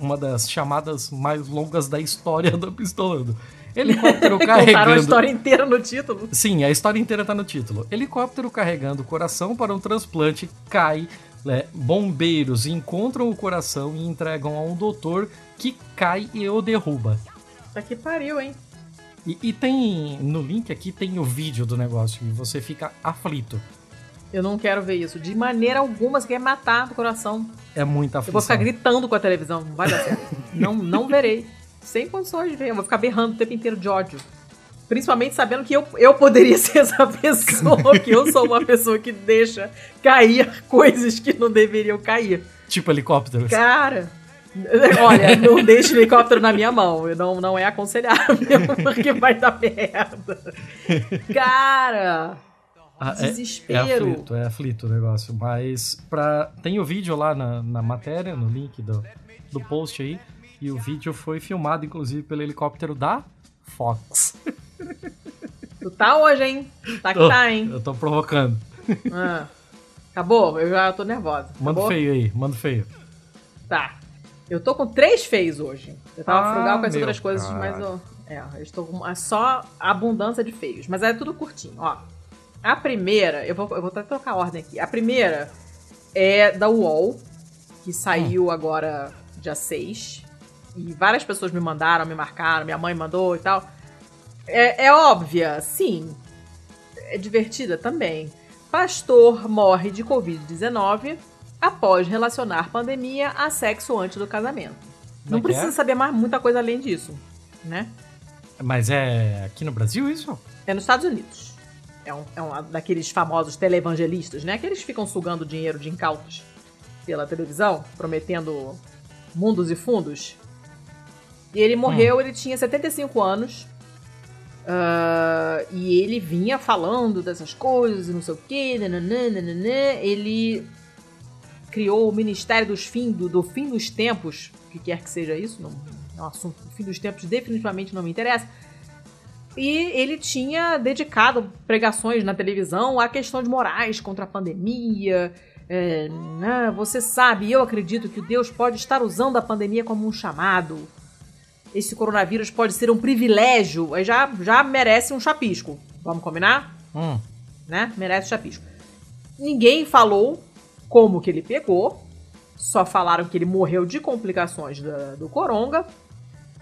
uma das chamadas mais longas da história do Pistolando. Helicóptero Contaram a carregando. história inteira no título. Sim, a história inteira tá no título. Helicóptero carregando o coração para um transplante cai. né? Bombeiros encontram o coração e entregam a um doutor que cai e o derruba. Tá que pariu, hein? E, e tem no link aqui tem o vídeo do negócio e você fica aflito. Eu não quero ver isso. De maneira alguma, você quer matar do coração. É muita Eu aflição. vou ficar gritando com a televisão. Não vai dar certo. não, não verei. Sem condições de ver. Eu vou ficar berrando o tempo inteiro de ódio. Principalmente sabendo que eu, eu poderia ser essa pessoa, que eu sou uma pessoa que deixa cair coisas que não deveriam cair. Tipo helicóptero. Cara, olha, não deixe helicóptero na minha mão. Eu Não, não é aconselhável, porque vai dar merda. Cara, Ah, é- desespero. É, aflito, é aflito o negócio. Mas pra... tem o vídeo lá na, na matéria, no link do, do post aí. E o vídeo foi filmado, inclusive, pelo helicóptero da Fox. tu tá hoje, hein? Tá que Tô- tá, hein? Eu tô provocando. Ah. Acabou? Eu já tô nervosa. Manda feio aí, manda feio. Tá. Eu tô com três feios hoje. Eu tava Ah, frugal com as outras coisas, cara. mas eu, é, eu estou com é só abundância de feios. Mas é tudo curtinho, ó. A primeira, eu vou, eu vou até trocar a ordem aqui. A primeira é da UOL, que saiu Hum. agora dia 6. E várias pessoas me mandaram, me marcaram, minha mãe mandou e tal. É, é óbvia, sim. É divertida também. Pastor morre de Covid-19 após relacionar pandemia a sexo antes do casamento. Como Não é precisa é? saber mais muita coisa além disso, né? Mas é aqui no Brasil isso? É nos Estados Unidos. É um, é um daqueles famosos televangelistas, né? Que eles ficam sugando dinheiro de incautos pela televisão, prometendo mundos e fundos. E ele morreu, ele tinha 75 anos. Ah, e ele vinha falando dessas coisas não sei o quê. nananã, nananã. Ele criou o Ministério dos Fim, do, do Fim dos Tempos, o que quer que seja isso, não, é um assunto. O fim dos tempos definitivamente não me interessa. E ele tinha dedicado pregações na televisão a questões morais contra a pandemia. É, né, você sabe, eu acredito que Deus pode estar usando a pandemia como um chamado. Esse coronavírus pode ser um privilégio. Aí já, já merece um chapisco. Vamos combinar? Hum. Né? Merece chapisco. Ninguém falou como que ele pegou. Só falaram que ele morreu de complicações da- do coronga.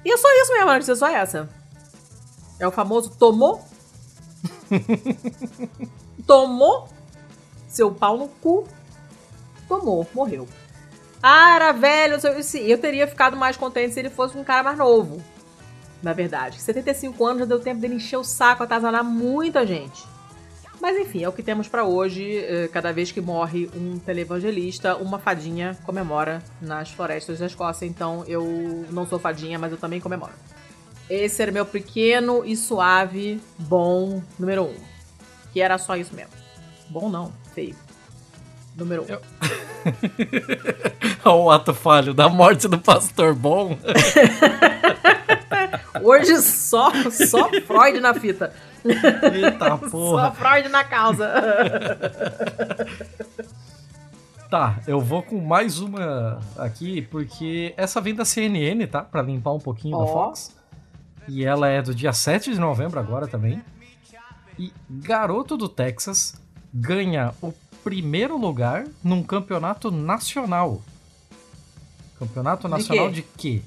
E é só isso mesmo, a notícia é só essa. É o famoso tomou. tomou. Seu pau no cu. Tomou, morreu. Ah, era velho. eu- Eu teria ficado mais contente se ele fosse um cara mais novo. Na verdade. 75 anos já deu tempo dele encher o saco, atazanar muita gente. Mas enfim, é o que temos pra hoje. Eh, Cada vez que morre um televangelista, uma fadinha comemora nas florestas da Escócia. Então eu não sou fadinha, mas eu também comemoro. Esse era meu pequeno e suave bom número um. Que era só isso mesmo. Bom não, feio. Número um. Eu- o ato falho da morte do pastor bom. Hoje só, só Freud na fita. Eita Só porra. Freud na causa. Tá, eu vou com mais uma aqui, porque essa vem da CNN, tá? Pra limpar um pouquinho da Ó. Fox. E ela é do dia 7 de novembro agora também. E Garoto do Texas ganha o primeiro lugar num campeonato nacional. Campeonato nacional de quê?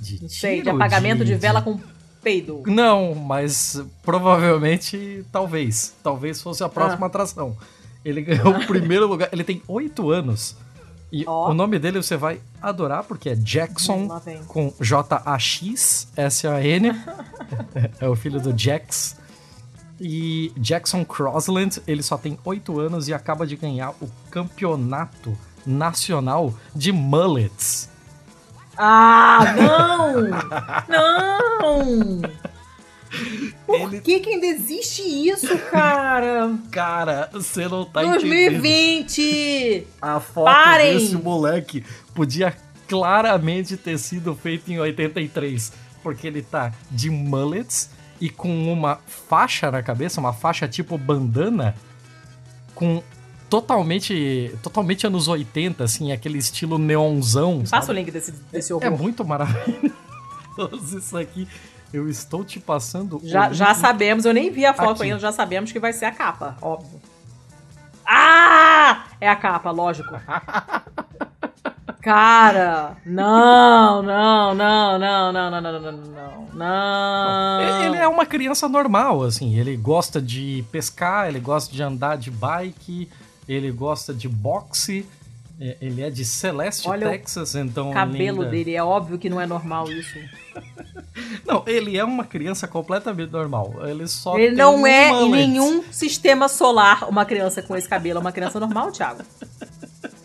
De Não sei, de apagamento de, de vela com peido. Não, mas provavelmente, talvez. Talvez fosse a próxima ah. atração. Ele ganhou o primeiro lugar. Ele tem oito anos. E oh. o nome dele você vai adorar, porque é Jackson com J-A-X-S-A-N. é o filho do Jax. E Jackson Crossland, ele só tem 8 anos e acaba de ganhar o campeonato nacional de mullets. Ah, não! não! Por ele... que, que ainda existe isso, cara? Cara, você não tá 2020! entendendo. A foto Parem. desse moleque podia claramente ter sido feita em 83, porque ele tá de mullets e com uma faixa na cabeça, uma faixa tipo bandana, com totalmente totalmente anos 80, assim, aquele estilo neonzão. Passa o link desse, desse horror. É muito maravilhoso isso aqui. Eu estou te passando. Já, já sabemos, eu nem vi a foto aqui. ainda, já sabemos que vai ser a capa, óbvio. Ah! É a capa, lógico. Cara, não, não, não, não, não, não, não, não, não, não. Ele é uma criança normal, assim. Ele gosta de pescar, ele gosta de andar de bike, ele gosta de boxe. Ele é de Celeste, Olha Texas, então. O cabelo linda. dele, é óbvio que não é normal isso. Não, ele é uma criança completamente normal. Ele só. Ele não é em nenhum sistema solar uma criança com esse cabelo. É uma criança normal, Thiago.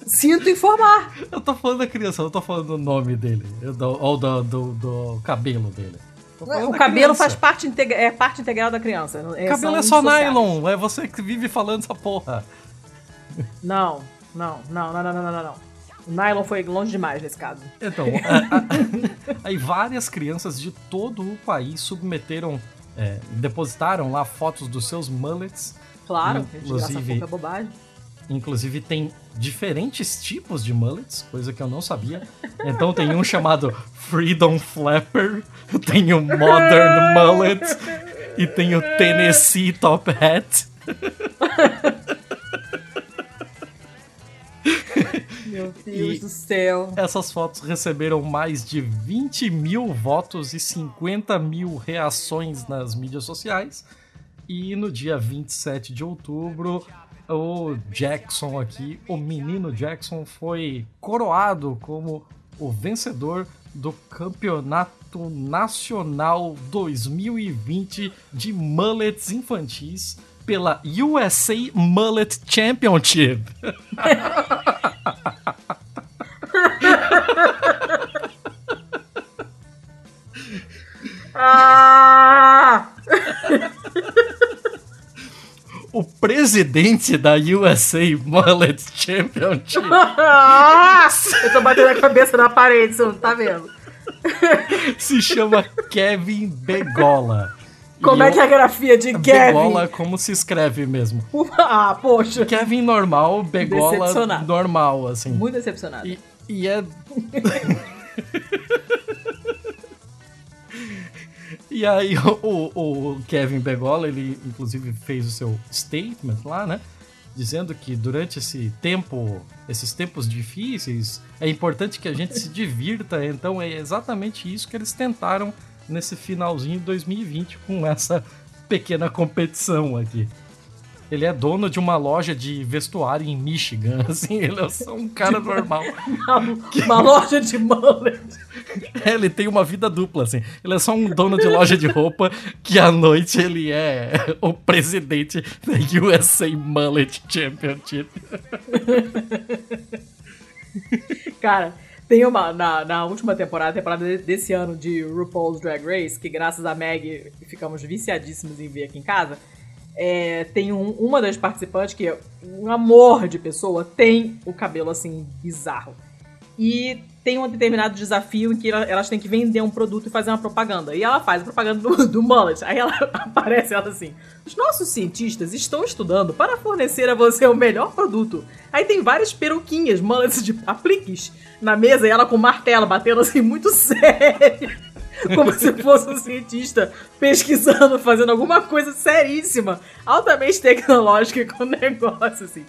Sinto informar. Eu tô falando da criança, eu tô falando do nome dele. Do, ou do, do, do cabelo dele. O cabelo criança. faz parte, integra é parte integral da criança. É, cabelo é só nylon, é você que vive falando essa porra. Não, não, não, não, não, não, não, não. O nylon foi longe demais nesse caso. Então, aí várias crianças de todo o país submeteram, é, depositaram lá fotos dos seus mullets. Claro, inclusive, é bobagem. Inclusive tem diferentes tipos de mullets, coisa que eu não sabia. Então tem um chamado Freedom Flapper, tem o Modern Mullet e tem o Tennessee Top Hat. Meu Deus e do céu. Essas fotos receberam mais de 20 mil votos e 50 mil reações nas mídias sociais. E no dia 27 de outubro, o Jackson aqui, o menino Jackson, foi coroado como o vencedor do Campeonato Nacional 2020 de Mullets Infantis pela USA Mullet Championship. ah! o presidente da USA Mullet Championship. eu tô batendo a cabeça na parede, você não tá vendo. Se chama Kevin Begola. Como e é que é a grafia de Kevin? Begola, como se escreve mesmo? ah, poxa. Kevin normal, Begola normal, assim. Muito decepcionado. E, e é. E aí o, o, Kevin Begola, ele inclusive fez o seu statement lá, né? Dizendo que durante esse tempo, esses tempos difíceis, é importante que a gente se divirta. Então é exatamente isso que eles tentaram nesse finalzinho de 2020 com essa pequena competição aqui. Ele é dono de uma loja de vestuário em Michigan, assim, ele é só um cara normal. uma loja de mullet. É, ele tem uma vida dupla, assim. Ele é só um dono de loja de roupa que à noite ele é o presidente da USA Mullet Championship. Cara, tem uma, na, na última temporada, temporada desse ano de RuPaul's Drag Race, que graças a Meg ficamos viciadíssimos em ver aqui em casa, é, tem um, uma das participantes que é um amor de pessoa, tem o cabelo assim bizarro. E tem um determinado desafio em que elas têm que vender um produto e fazer uma propaganda. E ela faz a propaganda do, do mullet. Aí ela aparece ela assim: Os nossos cientistas estão estudando para fornecer a você o melhor produto. Aí tem várias peruquinhas, mullets de apliques na mesa e ela com o martelo batendo assim muito sério. como se fosse um cientista pesquisando, fazendo alguma coisa seríssima, altamente tecnológica com negócio, assim.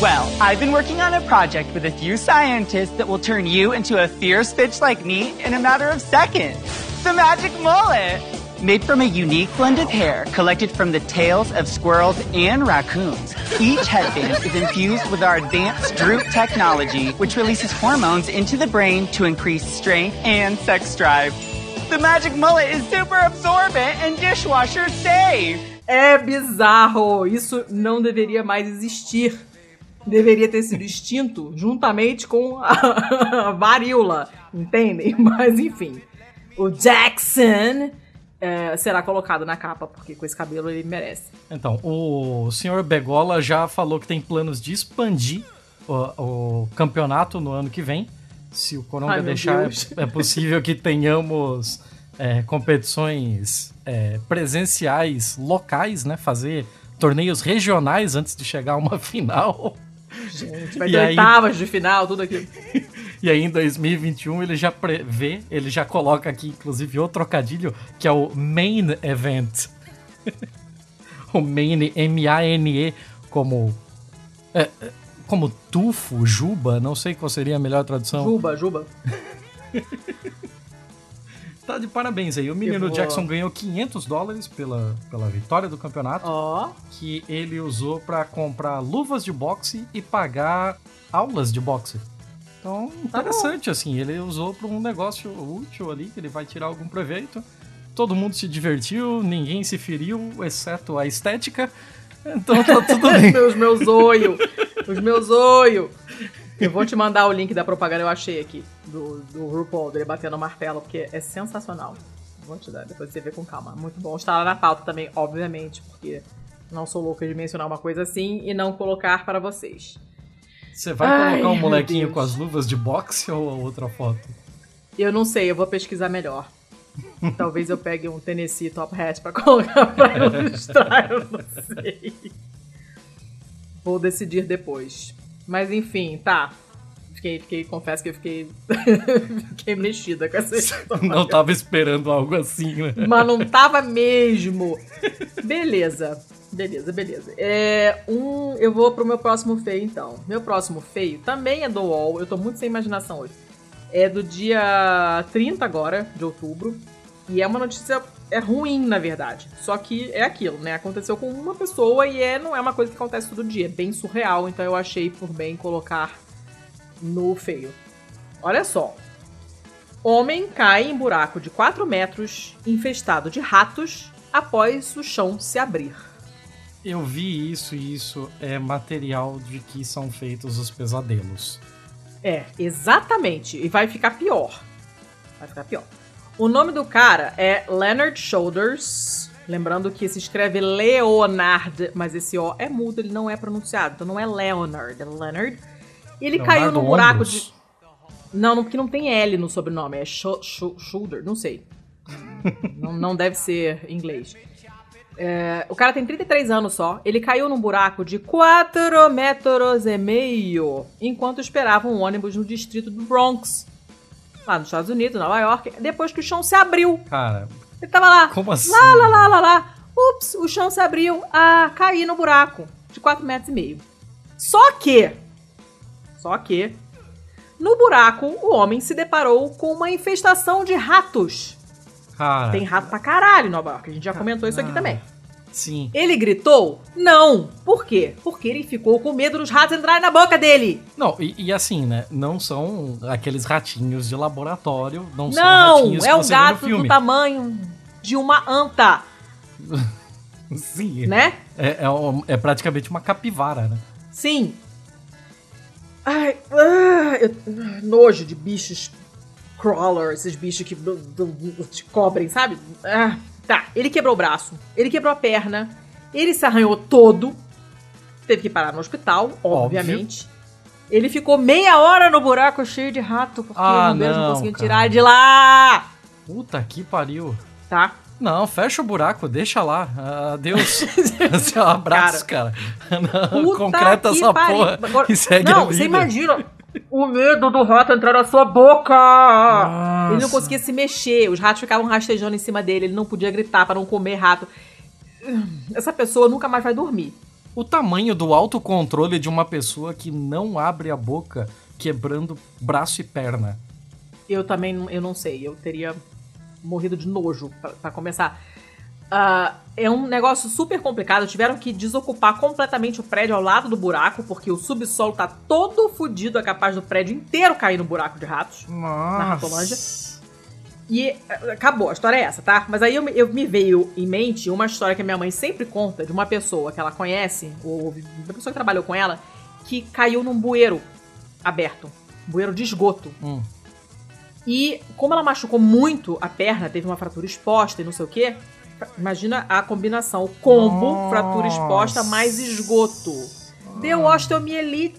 Well, I've been working on a project with a few scientists that will turn you into a fierce bitch like me in a matter of seconds. The magic mullet! Made from a unique blend of hair collected from the tails of squirrels and raccoons, each headband is infused with our advanced droop technology, which releases hormones into the brain to increase strength and sex drive. The magic mullet is super absorbent and dishwasher safe. É bizarro! Isso não deveria mais existir. Deveria ter sido extinto juntamente com a varíola, entendem? Mas enfim. O Jackson é, será colocado na capa, porque com esse cabelo ele merece. Então, o senhor Begola já falou que tem planos de expandir o, o campeonato no ano que vem. Se o Coronga Ai, deixar, Deus. é possível que tenhamos é, competições é, presenciais locais, né? Fazer torneios regionais antes de chegar a uma final. Gente, vai E ter aí- oitavas de final, tudo aquilo. E aí em 2021 ele já prevê, ele já coloca aqui inclusive outro trocadilho, que é o Main Event. o Main, M-A-N-E, como... é, é, como tufo, juba, não sei qual seria a melhor tradução. Juba, Juba. Tá de parabéns aí. O menino Jackson ganhou 500 dólares pela, pela vitória do campeonato, Ó, que ele usou pra comprar luvas de boxe e pagar aulas de boxe. Então, Tá interessante, assim. Ele usou pra um negócio útil ali, que ele vai tirar algum proveito. Todo mundo se divertiu, ninguém se feriu, exceto a estética. Então tá tudo bem. os meus olhos. Os meus olhos. Eu vou te mandar o link da propaganda, eu achei aqui, do, do RuPaul, dele batendo o martelo, porque é sensacional. Vou te dar, depois você vê com calma. Muito bom. Está lá na pauta também, obviamente, porque não sou louca de mencionar uma coisa assim e não colocar para vocês. Você vai Ai, colocar um molequinho com as luvas de boxe ou a outra foto? Eu não sei, eu vou pesquisar melhor. Talvez eu pegue um Tennessee Top Hat pra colocar pra ilustrar, eu não sei. Vou decidir depois. Mas enfim, tá. Fiquei, fiquei, confesso que eu fiquei, fiquei mexida com essa história. Não tava esperando algo assim, né? Mas não tava mesmo. Beleza. Beleza, beleza. É, um, eu vou pro meu próximo feio, então. Meu próximo feio também é do UOL. Eu tô muito sem imaginação hoje. É do dia 30 agora, de outubro. E é uma notícia é ruim, na verdade. Só que é aquilo, né? Aconteceu com uma pessoa e é, não é uma coisa que acontece todo dia. É bem surreal, então eu achei por bem colocar no feio. Olha só. Homem cai em buraco de 4 metros, infestado de ratos, após o chão se abrir. Eu vi isso e isso é material de que são feitos os pesadelos. É, exatamente. E vai ficar pior. Vai ficar pior. O nome do cara é Leonard Shoulders. Lembrando que se escreve Leonard, mas esse O é mudo, ele não é pronunciado. Então não é Leonard, é Leonard. E ele caiu Leonardo num buraco Ombros. de. Não, não, porque não tem L no sobrenome, é sho- sho- Shoulder, não sei. não, não deve ser em inglês. É, o cara tem 33 anos só. Ele caiu num buraco de 4 metros e meio enquanto esperava um ônibus no distrito do Bronx, lá nos Estados Unidos, Nova York, depois que o chão se abriu. Cara, Ele tava lá. como assim? Lá, lá, lá, lá, lá. Ups, o chão se abriu. Ah, caí no buraco de 4 metros e meio. Só que, só que, no buraco, o homem se deparou com uma infestação de ratos. Cara, Tem rato pra caralho em Nova York. A gente já comentou isso aqui ah. também. Sim. Ele gritou? Não. Por quê? Porque ele ficou com medo dos ratos entrarem na boca dele. Não, e, e assim, né? Não são aqueles ratinhos de laboratório, não, são Não, ratinhos é que um você gato do tamanho de uma anta, Sim, né? é, é, é praticamente uma capivara, né? Sim. Ai, ah, eu- ah, nojo de bichos crawler, esses bichos que te cobrem, sabe? Ah, tá, ele quebrou o braço, ele quebrou a perna, ele se arranhou todo, teve que parar no hospital, obviamente. Ele ficou meia hora no buraco cheio de rato, porque Ah, os bombeiros não, não, conseguiam cara. tirar de lá, Puta que pariu. tá? Não, fecha o buraco, deixa lá. Adeus. É um abraço, cara. Não, Puta concreta essa pariu. porra Agora- e segue Não, a vida. você imagina. O medo do rato entrar na sua boca! Nossa. Ele não conseguia se mexer, os ratos ficavam rastejando em cima dele, ele não podia gritar para não comer rato. Essa pessoa nunca mais vai dormir. O tamanho do autocontrole de uma pessoa que não abre a boca quebrando braço e perna. Eu também não- eu não sei, eu teria morrido de nojo pra começar. Ah, é um negócio super complicado. Tiveram que desocupar completamente o prédio ao lado do buraco, porque o subsolo tá todo fudido, é capaz do prédio inteiro cair no buraco de ratos. Nossa. Ratolândia. E eh, acabou, a história é essa, tá? Mas aí eu, me- eu me veio em mente uma história que a minha mãe sempre conta de uma pessoa que ela conhece, ou uma pessoa que trabalhou com ela, que caiu num bueiro aberto. Bueiro de esgoto. Hum. E como ela machucou muito a perna, teve uma fratura exposta e não sei o quê, imagina a combinação: o combo, Nossa. fratura exposta mais esgoto. Deu osteomielite,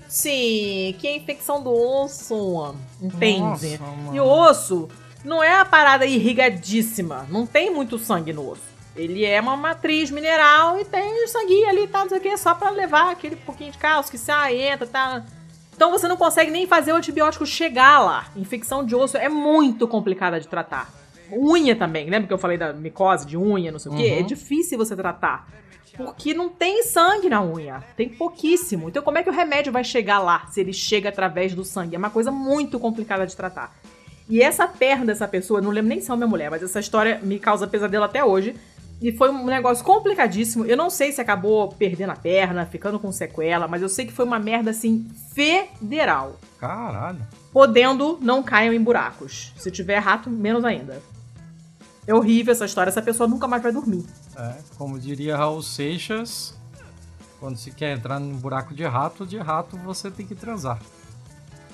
que é infecção do osso, entende? Nossa, e o osso não é a parada irrigadíssima, não tem muito sangue no osso. Ele é uma matriz mineral e tem sanguinho ali, tá, não sei o que, só pra levar aquele pouquinho de cálcio que sai, entra, tá. Então você não consegue nem fazer o antibiótico chegar lá. Infecção de osso é muito complicada de tratar. Unha também, lembra que eu falei da micose de unha, não sei o quê? Uhum. É difícil você tratar. Porque não tem sangue na unha. Tem pouquíssimo. Então, como é que o remédio vai chegar lá se ele chega através do sangue? É uma coisa muito complicada de tratar. E essa perna dessa pessoa, não lembro nem se é uma mulher, mas essa história me causa pesadelo até hoje. E foi um negócio complicadíssimo. Eu não sei se acabou perdendo a perna, ficando com sequela, mas eu sei que foi uma merda assim federal. Caralho. Podendo, não caiam em buracos. Se tiver rato, menos ainda. É horrível essa história. Essa pessoa nunca mais vai dormir. É, como diria Raul Seixas, quando se quer entrar num buraco de rato, de rato você tem que transar.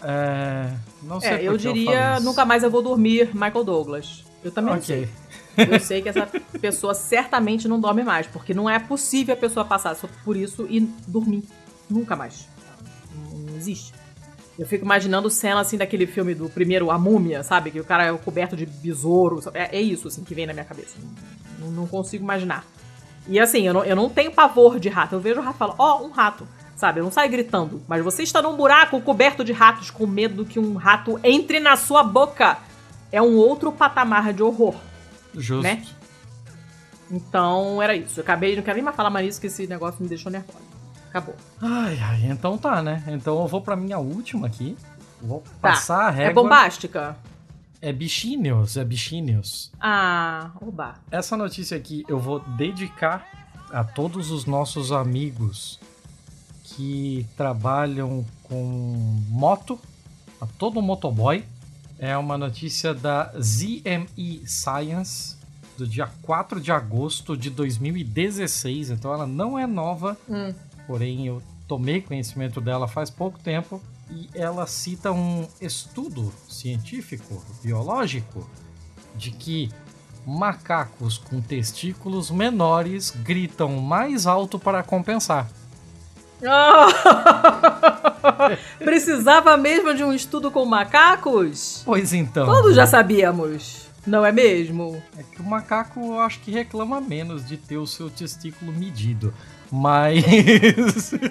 É, não sei É, eu diria isso. nunca mais eu vou dormir, Michael Douglas. Eu também não sei. Eu sei que essa pessoa certamente não dorme mais, porque não é possível a pessoa passar por isso e dormir. Nunca mais. Não existe. Eu fico imaginando cena assim daquele filme do primeiro A Múmia, sabe? Que o cara é coberto de besouro. sabe? É, é isso assim que vem na minha cabeça. Não, não consigo imaginar. E assim, eu não, eu não tenho pavor de rato. Eu vejo o rato e falo, ó, um rato. Sabe? Eu não saio gritando. Mas você está num buraco coberto de ratos com medo que um rato entre na sua boca. É um outro patamar de horror. Justo. né? Então era isso. Eu acabei, não quero nem mais falar mais nisso, que esse negócio me deixou nervosa. Acabou. Ai, ai, então tá, né? Então eu vou pra minha última aqui. Vou Tá. passar a régua. É bombástica? É bichinhos, é bichinhos. Ah, oba. Essa notícia aqui eu vou dedicar a todos os nossos amigos que trabalham com moto, a todo motoboy. É uma notícia da ZME Science do dia 4 de agosto de 2016, então ela não é nova, Hum. Porém eu tomei conhecimento dela faz pouco tempo e ela cita um estudo científico, biológico, de que macacos com testículos menores gritam mais alto para compensar. Ah! Precisava mesmo de um estudo com macacos? Pois então. Todos já sabíamos, não é mesmo? É que o macaco eu acho que reclama menos de ter o seu testículo medido. Mas.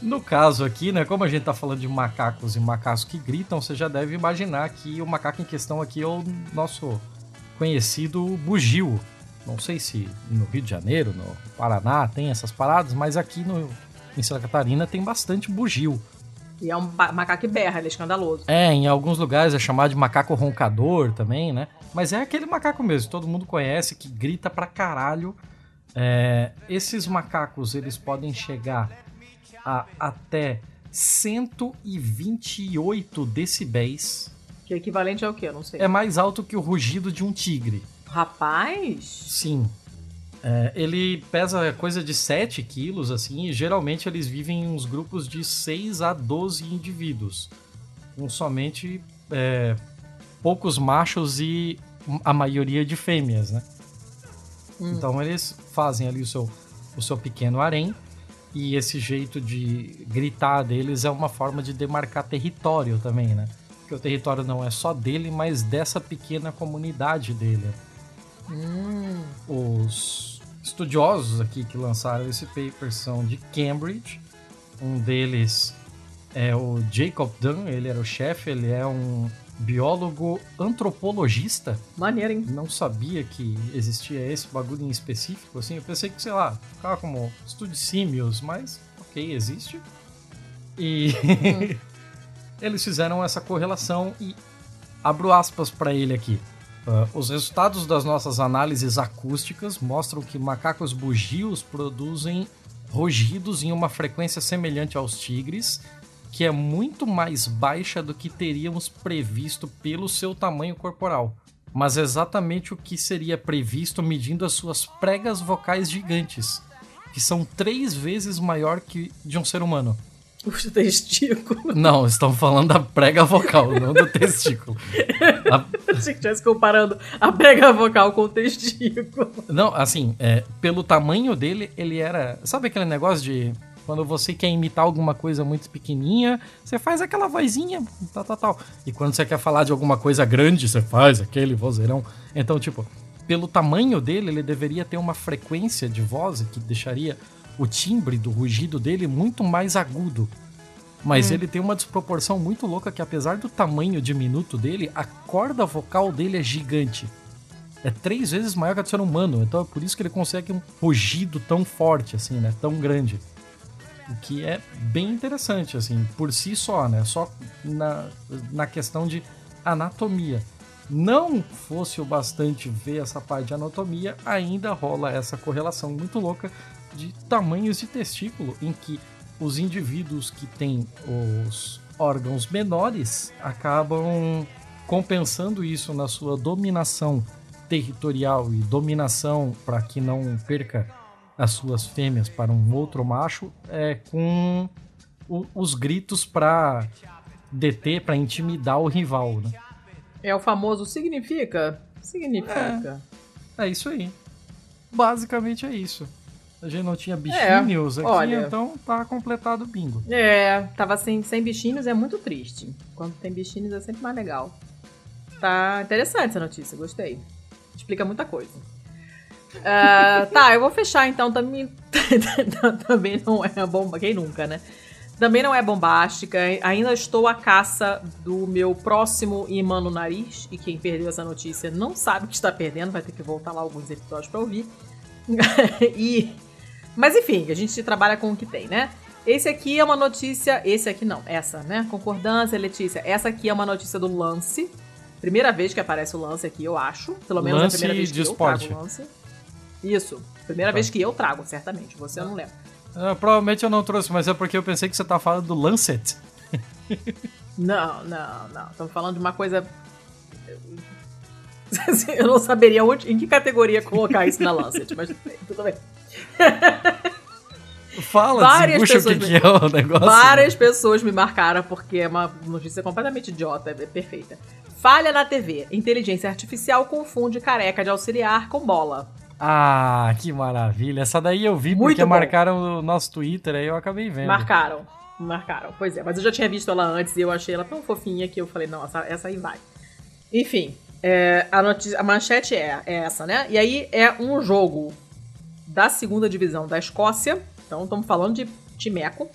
No caso aqui, né? Como a gente tá falando de macacos e macacos que gritam, você já deve imaginar que o macaco em questão aqui é o nosso conhecido bugio. Não sei se no Rio de Janeiro, no Paraná tem essas paradas, mas aqui no, em Santa Catarina tem bastante bugio. E é um macaco que berra, ele é escandaloso. É, em alguns lugares é chamado de macaco roncador também, né? Mas é aquele macaco mesmo, todo mundo conhece, que grita pra caralho. É, esses macacos, eles podem chegar a até 128 decibéis. Que é equivalente ao quê? Eu não sei. É mais alto que o rugido de um tigre. Rapaz? Sim. É, ele pesa coisa de 7 quilos, assim, e geralmente eles vivem em uns grupos de 6 a 12 indivíduos. Com somente é, poucos machos e a maioria de fêmeas, né? Então eles fazem ali o seu, o seu pequeno harém, e esse jeito de gritar deles é uma forma de demarcar território também, né? Porque o território não é só dele, mas dessa pequena comunidade dele. Hum. Os estudiosos aqui que lançaram esse paper são de Cambridge. Um deles é o Jacob Dunn, ele era o chefe, ele é um biólogo antropologista. Maneiro, hein? Não sabia que existia esse bagulho em específico, assim. Eu pensei que, sei lá, ficava como estudo de símios, mas ok, existe. E hum. eles fizeram essa correlação e abro aspas para ele aqui. Uh, os resultados das nossas análises acústicas mostram que macacos bugios produzem rugidos em uma frequência semelhante aos tigres, que é muito mais baixa do que teríamos previsto pelo seu tamanho corporal, mas exatamente o que seria previsto medindo as suas pregas vocais gigantes, que são três vezes maior que de um ser humano. Os testículos. Não, estão falando da prega vocal, não do testículo. A... Achei que estivesse comparando a prega vocal com o testículo. Não, assim, é, pelo tamanho dele, ele era. Sabe aquele negócio de quando você quer imitar alguma coisa muito pequenininha, você faz aquela vozinha, tal, tal, tal. E quando você quer falar de alguma coisa grande, você faz aquele vozeirão. Então, tipo, pelo tamanho dele, ele deveria ter uma frequência de voz que deixaria o timbre do rugido dele muito mais agudo. Mas hum. ele tem uma desproporção muito louca que, apesar do tamanho diminuto dele, a corda vocal dele é gigante. É três vezes maior que a do ser humano. Então é por isso que ele consegue um rugido tão forte, assim, né? Tão grande. O que é bem interessante, assim, por si só, né? Só na, na questão de anatomia. Não fosse o bastante ver essa parte de anatomia, ainda rola essa correlação muito louca de tamanhos de testículo, em que os indivíduos que têm os órgãos menores acabam compensando isso na sua dominação territorial e dominação para que não perca as suas fêmeas para um outro macho é, com o, os gritos para deter, para intimidar o rival. Né? É o famoso significa? Significa. É, é isso aí. Basicamente é isso. A gente não tinha bichinhos é, aqui, olha, então tá completado o bingo. É, tava sem, sem bichinhos, é muito triste. Quando tem bichinhos é sempre mais legal. Tá interessante essa notícia, gostei. Explica muita coisa. Uh, tá, eu vou fechar então. Também, também não é bomba. Quem nunca, né? Também não é bombástica. Ainda estou à caça do meu próximo imã no nariz. E quem perdeu essa notícia não sabe que está perdendo. Vai ter que voltar lá alguns episódios para ouvir. e, mas enfim, a gente trabalha com o que tem, né? Esse aqui é uma notícia. Esse aqui não, essa, né? Concordância, Letícia. Essa aqui é uma notícia do Lance. Primeira vez que aparece o Lance aqui, eu acho. Pelo menos lance a primeira vez que eu esporte. trago o Lance. Isso. Primeira tá. vez que eu trago, certamente. Você não lembro. Ah, provavelmente eu não trouxe, mas é porque eu pensei que você tá falando do Lancet. não, não, não. Estamos falando de uma coisa. eu não saberia onde, em que categoria colocar isso na Lancet, mas tudo bem. Fala, várias pessoas o que, me... que é o negócio. Várias né? pessoas me marcaram porque é uma notícia completamente idiota, é perfeita. Falha na TV. Inteligência artificial confunde careca de auxiliar com bola. Ah, que maravilha. Essa daí eu vi Muito porque bom. marcaram o nosso Twitter, aí eu acabei vendo. Marcaram, marcaram. Pois é, mas eu já tinha visto ela antes e eu achei ela tão fofinha que eu falei, não, essa, essa aí vai. Enfim, é, a, notícia, a manchete é, é essa, né? E aí é um jogo da segunda divisão da Escócia. Então estamos falando de Timeco.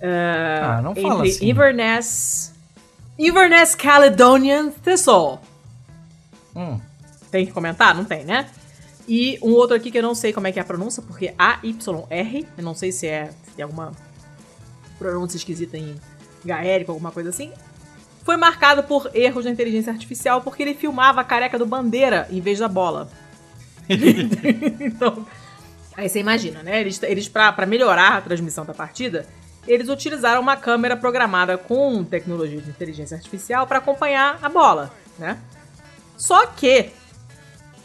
É, ah, não fala entre assim. Inverness, Inverness Caledonian Thistle. Hum. Tem que comentar? Não tem, né? E um outro aqui que eu não sei como é que é a pronúncia, porque A-Y-R, eu não sei se é se alguma pronúncia esquisita em gaérico, alguma coisa assim. Foi marcado por erros da inteligência artificial porque ele filmava a careca do Bandeira em vez da bola. então, aí você imagina, né? Eles, eles para melhorar a transmissão da partida, eles utilizaram uma câmera programada com tecnologia de inteligência artificial para acompanhar a bola, né? Só que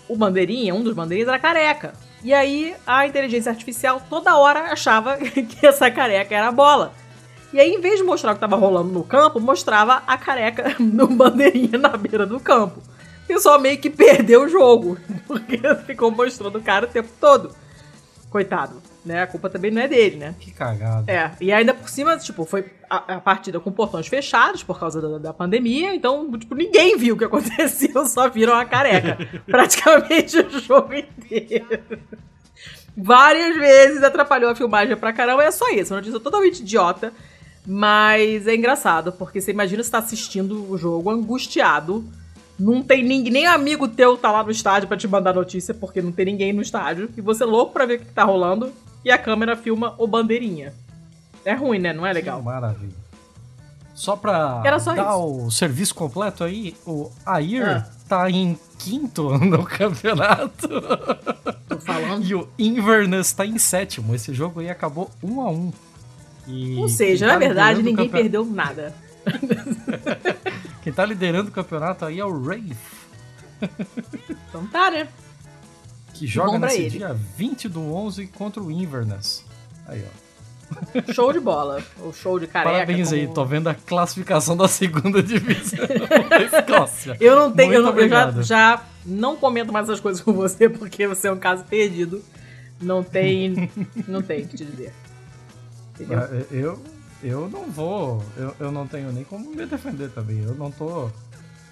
o bandeirinha, um dos bandeirinhas, era careca. E aí a inteligência artificial toda hora achava que essa careca era a bola. E aí, em vez de mostrar o que estava rolando no campo, mostrava a careca do bandeirinha na beira do campo. O pessoal meio que perdeu o jogo, porque ficou mostrando o cara o tempo todo. Coitado né? A culpa também não é dele, né? Que cagada. É, e ainda por cima, tipo, foi a, a partida com portões fechados por causa da, da, pandemia, então, tipo, ninguém viu o que aconteceu, só viram a careca. praticamente o jogo inteiro. várias vezes atrapalhou a filmagem pra caramba. É só isso, uma notícia totalmente idiota. Mas é engraçado, porque você imagina você tá assistindo o jogo angustiado. Não tem ninguém, nem amigo teu tá lá no estádio para te mandar notícia, porque não tem ninguém no estádio. E você é louco pra ver o que tá rolando. E a câmera filma o bandeirinha. É ruim, né? Não é legal. Que maravilha. Só pra só dar isso. o serviço completo aí, o Air Ah. tá em quinto no campeonato. Tô falando. E o Inverness tá em sétimo. Esse jogo aí acabou um a um. E Ou seja, quem na tá verdade, ninguém campe- perdeu nada. Quem tá liderando o campeonato aí é o Wraith, Então tá, né? Que joga Bom nesse ele. dia 20 do 11 contra o Inverness. Aí, ó. Show de bola. O show de careca. Parabéns aí, como- tô vendo a classificação da segunda divisão da Escócia. Eu não tenho, eu, não- eu já, já não comento mais essas coisas com você, porque você é um caso perdido. Não tem. não tem o que te dizer. Entendeu? Ah, Eu, eu não vou. Eu, eu não tenho nem como me defender também. Eu não tô.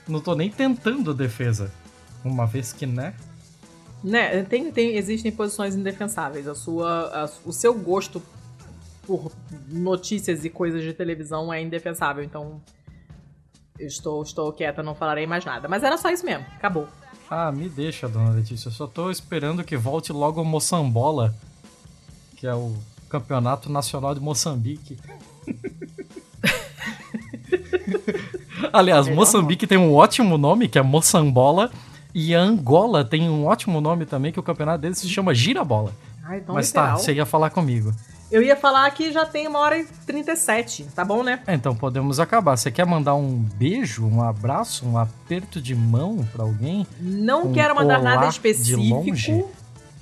Não tô nem tentando defesa. Uma vez que, né? Né, tem, tem, existem posições indefensáveis. A sua, a- o seu gosto por notícias e coisas de televisão é indefensável. Então, estou, estou quieta, não falarei mais nada. Mas era só isso mesmo. Acabou. Ah, me deixa, dona Letícia. Eu só tô esperando que volte logo o Moçambola, que é o Campeonato Nacional de Moçambique. Aliás, Melhor Moçambique tem um ótimo nome, que é Moçambola. E a Angola tem um ótimo nome também, que o campeonato deles se chama Girabola. Ai, tão Mas literal. tá, você ia falar comigo. Eu ia falar que já tem uma hora e 37, tá bom, né? É, Então podemos acabar. Você quer mandar um beijo, um abraço, um aperto de mão pra alguém? Não Um quero mandar nada específico. de longe?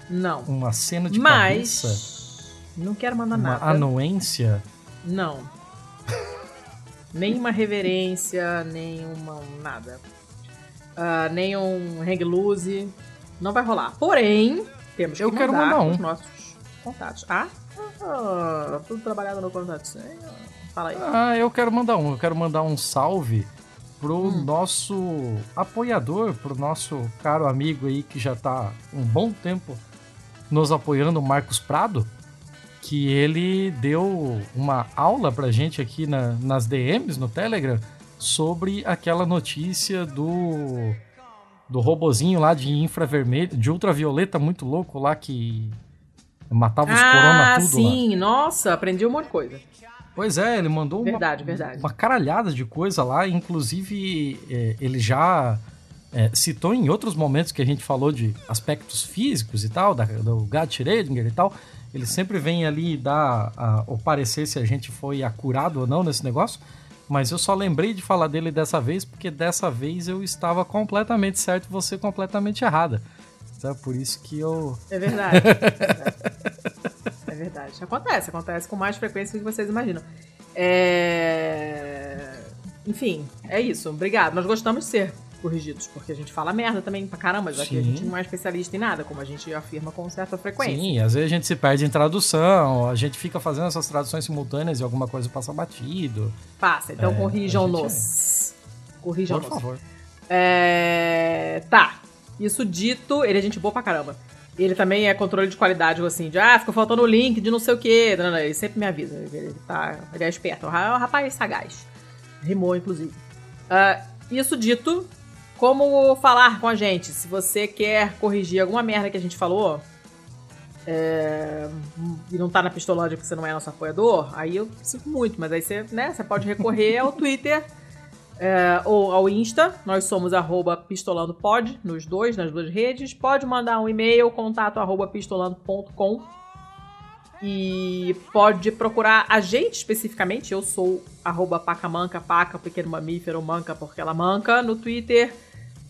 Não. Uma cena de cabeça? Mas. Não quero mandar Uma nada. anuência? Não. nenhuma reverência, nenhuma nada. Ah, nenhum hang loose. Não vai rolar. Porém, temos que Eu quero mandar mandar um. os nossos contatos. Ah, ah, tudo trabalhado no contato. Fala aí. Ah, eu quero mandar um. Eu quero mandar um salve pro Hum. nosso apoiador, pro nosso caro amigo aí que já tá um bom tempo nos apoiando, o Marcos Prado, que ele deu uma aula pra gente aqui na- nas DMs no Telegram sobre aquela notícia do do robozinho lá de infravermelho, de ultravioleta muito louco lá que matava os corona Ah, tudo lá. sim. Nossa, aprendi um monte de coisa. Pois é, ele mandou uma, Verdade, verdade. uma caralhada de coisa lá, inclusive é, ele já é, citou em outros momentos que a gente falou de aspectos físicos e tal, da, do Gad Schrödinger e tal, ele sempre vem ali dar a- o parecer se a gente foi acurado ou não nesse negócio, mas eu só lembrei de falar dele dessa vez, porque dessa vez eu estava completamente certo e você completamente errada. Então é por isso que eu... É verdade. É verdade. Acontece, acontece com mais frequência do que vocês imaginam. É... Enfim, é isso. Obrigado. Nós gostamos de ser corrigidos, porque a gente fala merda também pra caramba, já que a Sim. gente não é especialista em nada, como a gente afirma com certa frequência. Sim, às vezes a gente se perde em tradução, a gente fica fazendo essas traduções simultâneas e alguma coisa passa batido. Passa, então É, corrijam-nos. Por Corrijam-nos. favor. É... Tá. Isso dito, ele é gente boa pra caramba. Ele também é controle de qualidade, assim, de ah, ficou faltando o link de não sei o quê. Não, não, ele sempre me avisa. Ele, tá, ele é esperto. É um rapaz sagaz. Rimou, inclusive. Ah, isso dito, como falar com a gente? Se você quer corrigir alguma merda que a gente falou é, e não tá na pistolândia porque você não é nosso apoiador, aí eu sinto muito, mas aí você, né, você pode recorrer ao Twitter é, ou ao Insta, nós somos arroba pistolandopod, nos dois, nas duas redes. Pode mandar um e-mail, contato arroba pistolando.com e pode procurar a gente especificamente, eu sou arroba pacamanca, paca, pequeno mamífero, manca porque ela manca, no Twitter.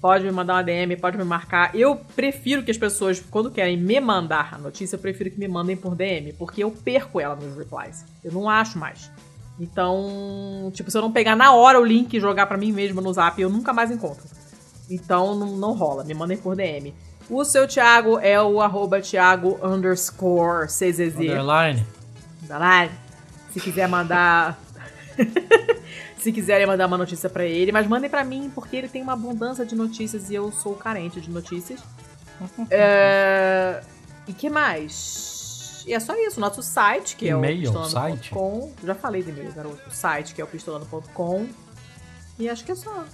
Pode me mandar uma DM, pode me marcar. Eu prefiro que as pessoas, quando querem me mandar a notícia, eu prefiro que me mandem por DM, porque eu perco ela nos replies. Eu não acho mais. Então, tipo, se eu não pegar na hora o link e jogar pra mim mesmo no zap, eu nunca mais encontro. Então, não, não rola. Me mandem por DM. O seu Thiago é o arroba Thiago underscore CZZ. Underline. Live. Se quiser mandar. Se quiserem mandar uma notícia pra ele, mas mandem pra mim, porque ele tem uma abundância de notícias e eu sou carente de notícias. É, E que mais? E é só isso. Nosso site, que é o pistolando.com. Já falei de e-mail, garoto. O site, que é o pistolando.com. E acho que é só.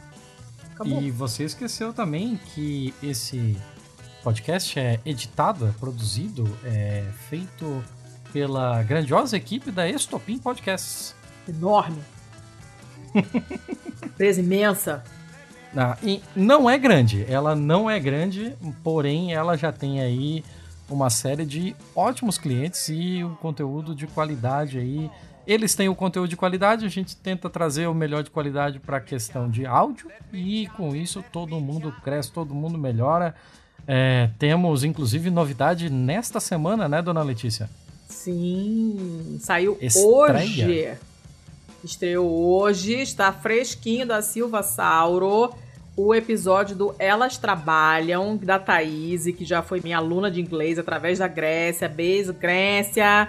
Acabou. E você esqueceu também que esse podcast é editado, é produzido, é feito pela grandiosa equipe da Estopim Podcasts. Enorme. Empresa imensa. Ah, e não é grande, ela não é grande, porém ela já tem aí uma série de ótimos clientes e um conteúdo de qualidade aí. Eles têm o conteúdo de qualidade, a gente tenta trazer o melhor de qualidade para a questão de áudio e com isso todo mundo cresce, todo mundo melhora. É, temos inclusive novidade nesta semana, né, dona Letícia? Sim, saiu Estreia. hoje. Estreou hoje, está fresquinho da Silva Sauro. O episódio do Elas Trabalham, da Thaís, que já foi minha aluna de inglês através da Grécia. Beijo, Grécia!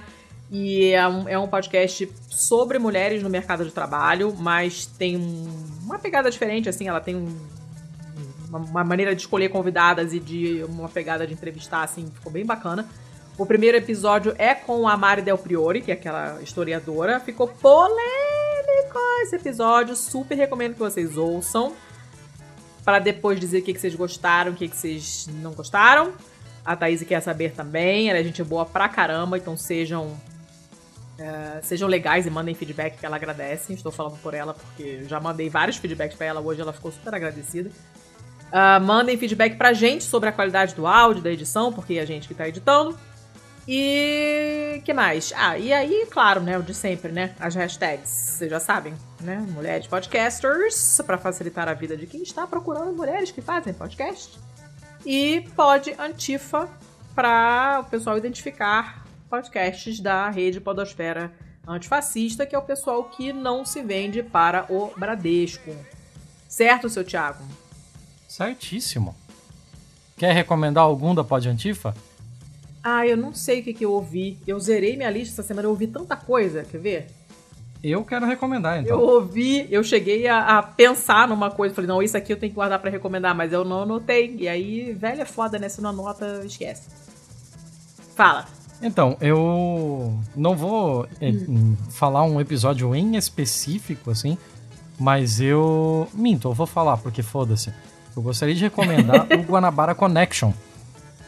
E é um, é um podcast sobre mulheres no mercado de trabalho, mas tem um- uma pegada diferente, assim, ela tem um- uma, uma maneira de escolher convidadas e de uma pegada de entrevistar, assim, ficou bem bacana. O primeiro episódio é com a Mari Del Priori, que é aquela historiadora. Ficou polêmico esse episódio. Super recomendo que vocês ouçam. Para depois dizer o que, que vocês gostaram, o que, que vocês não gostaram. A Thaís quer saber também. Ela é gente boa pra caramba, então sejam. eh, sejam legais e mandem feedback que ela agradece. Estou falando por ela porque já mandei vários feedbacks pra ela hoje, ela ficou super agradecida. Ah, mandem feedback pra gente sobre a qualidade do áudio, da edição, porque é a gente que tá editando. E que mais? Ah, e aí, claro, né, o de sempre, né? As hashtags, vocês já sabem, né? Mulheres podcasters, pra facilitar a vida de quem está procurando mulheres que fazem podcast. E pode Antifa para o pessoal identificar podcasts da rede Podosfera Antifascista, que é o pessoal que não se vende para o Bradesco. Certo, seu Thiago? Certíssimo. Quer recomendar algum da Pod Antifa? Ah, eu não sei o que, que eu ouvi. Eu zerei minha lista essa semana, eu ouvi tanta coisa, quer ver? Eu quero recomendar, então. Eu ouvi, eu cheguei a, a pensar numa coisa, falei, não, isso aqui eu tenho que guardar pra recomendar, mas eu não anotei. E aí, velho é foda, né? Se não anota, esquece. Fala. Então, eu não vou é, falar um episódio em específico, assim, mas eu. Minto, eu vou falar, porque foda-se. Eu gostaria de recomendar o Guanabara Connection.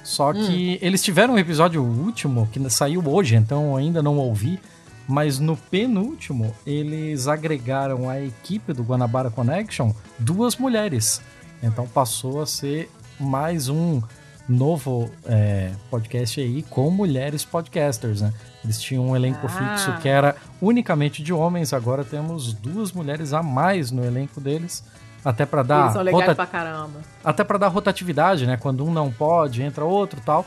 Só que eles tiveram um episódio último que saiu hoje, então eu ainda não ouvi. Mas no penúltimo, eles agregaram à equipe do Guanabara Connection duas mulheres. Então passou a ser mais um novo é, podcast aí com mulheres podcasters, né? Eles tinham um elenco Ah. fixo que era unicamente de homens, agora temos duas mulheres a mais no elenco deles, até para dar Eles são legais rota- pra caramba. até para dar rotatividade, né? Quando um não pode, entra outro, tal.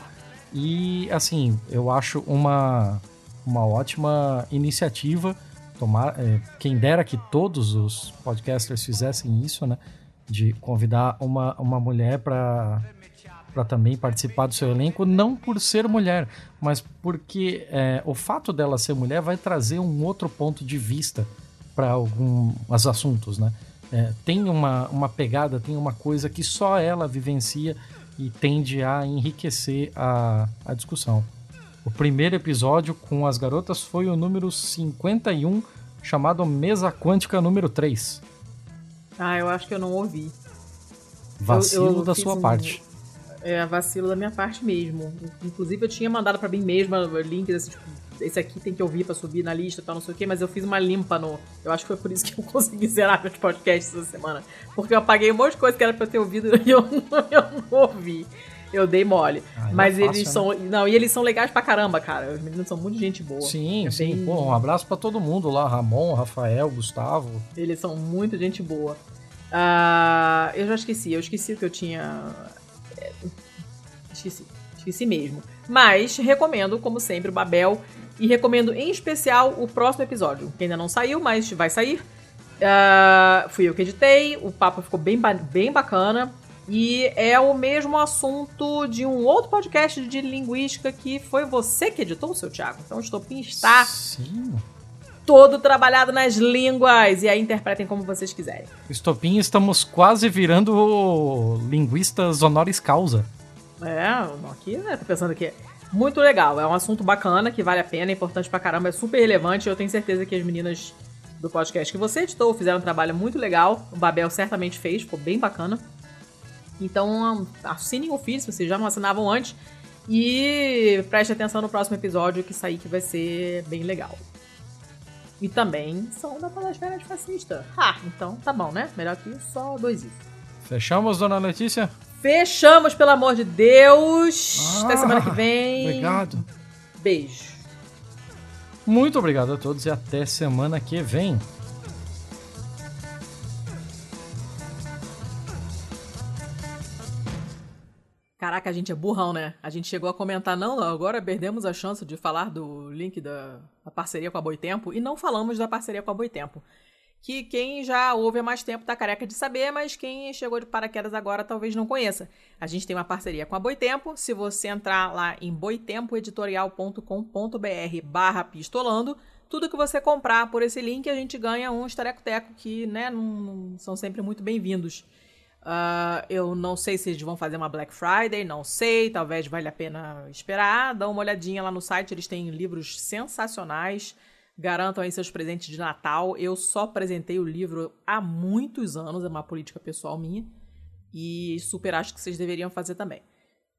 E assim, eu acho uma uma ótima iniciativa. Tomar, é, quem dera que todos os podcasters fizessem isso, né? De convidar uma, uma mulher para para também participar do seu elenco, não por ser mulher, mas porque é, o fato dela ser mulher vai trazer um outro ponto de vista para alguns assuntos, né? É, tem uma, uma pegada, tem uma coisa que só ela vivencia e tende a enriquecer a, a discussão. O primeiro episódio com as garotas foi o número 51, chamado Mesa Quântica número 3. Ah, eu acho que eu não ouvi. Vacilo eu da fiz sua um- parte. É vacilo da minha parte mesmo. Inclusive, eu tinha mandado pra mim mesma links assim, tipo, esse aqui tem que ouvir pra subir na lista e tal, não sei o quê, mas eu fiz uma limpa no. Eu acho que foi por isso que eu consegui zerar meus podcasts essa semana. Porque eu apaguei um monte de coisa que era pra eu ter ouvido e eu, não- eu não ouvi. Eu dei mole. Ah, é mas fácil, eles né? são. Não, e eles são legais pra caramba, cara. Os meninos são muito gente boa. Sim, É sim. bem- Pô, um abraço pra todo mundo lá, Ramon, Rafael, Gustavo. Eles são muito gente boa. Ah, eu já esqueci, eu esqueci o que eu tinha. é, Esqueci, esqueci mesmo. Mas recomendo, como sempre, o Babel. E recomendo em especial o próximo episódio, que ainda não saiu, mas vai sair. Ah, fui eu que editei, o papo ficou bem, bem bacana. E é o mesmo assunto de um outro podcast de linguística que foi você que editou, seu Thiago. Então o Estopim está Sim. todo trabalhado nas línguas. E aí interpretem como vocês quiserem. Estopim, estamos quase virando linguistas honoris causa. É, aqui, né? Tô pensando que Muito legal, é um assunto bacana que vale a pena, é importante pra caramba, é super relevante. Eu tenho certeza que as meninas do podcast que você editou fizeram um trabalho muito legal. O Babel certamente fez, ficou bem bacana. Então, assinem o feed se vocês já não assinavam antes. E preste atenção no próximo episódio que sair que vai ser bem legal. E também são da Podosfera de Fascista. Ah, então tá bom, né? Melhor que só dois isso. Fechamos, dona Letícia? Fechamos, pelo amor de Deus. Ah, Até semana que vem. Obrigado. Beijo. Muito obrigado a todos e até semana que vem. Caraca, a gente é burrão, né? A gente chegou a comentar, não, agora perdemos a chance de falar do link da, da parceria com a Boitempo e não falamos da parceria com a Boitempo. Que quem já ouve há mais tempo tá careca de saber, mas quem chegou de paraquedas agora talvez não conheça. A gente tem uma parceria com a Boitempo. Se você entrar lá em boitempoeditorial.com.br barra pistolando, tudo que você comprar por esse link, a gente ganha um estareco-teco que, né, não, não são sempre muito bem-vindos. Uh, eu não sei se eles vão fazer uma Black Friday, não sei, talvez valha a pena esperar. Dá uma olhadinha lá no site, eles têm livros sensacionais. Garantam aí seus presentes de Natal. Eu só apresentei o livro há muitos anos, é uma política pessoal minha. E super acho que vocês deveriam fazer também.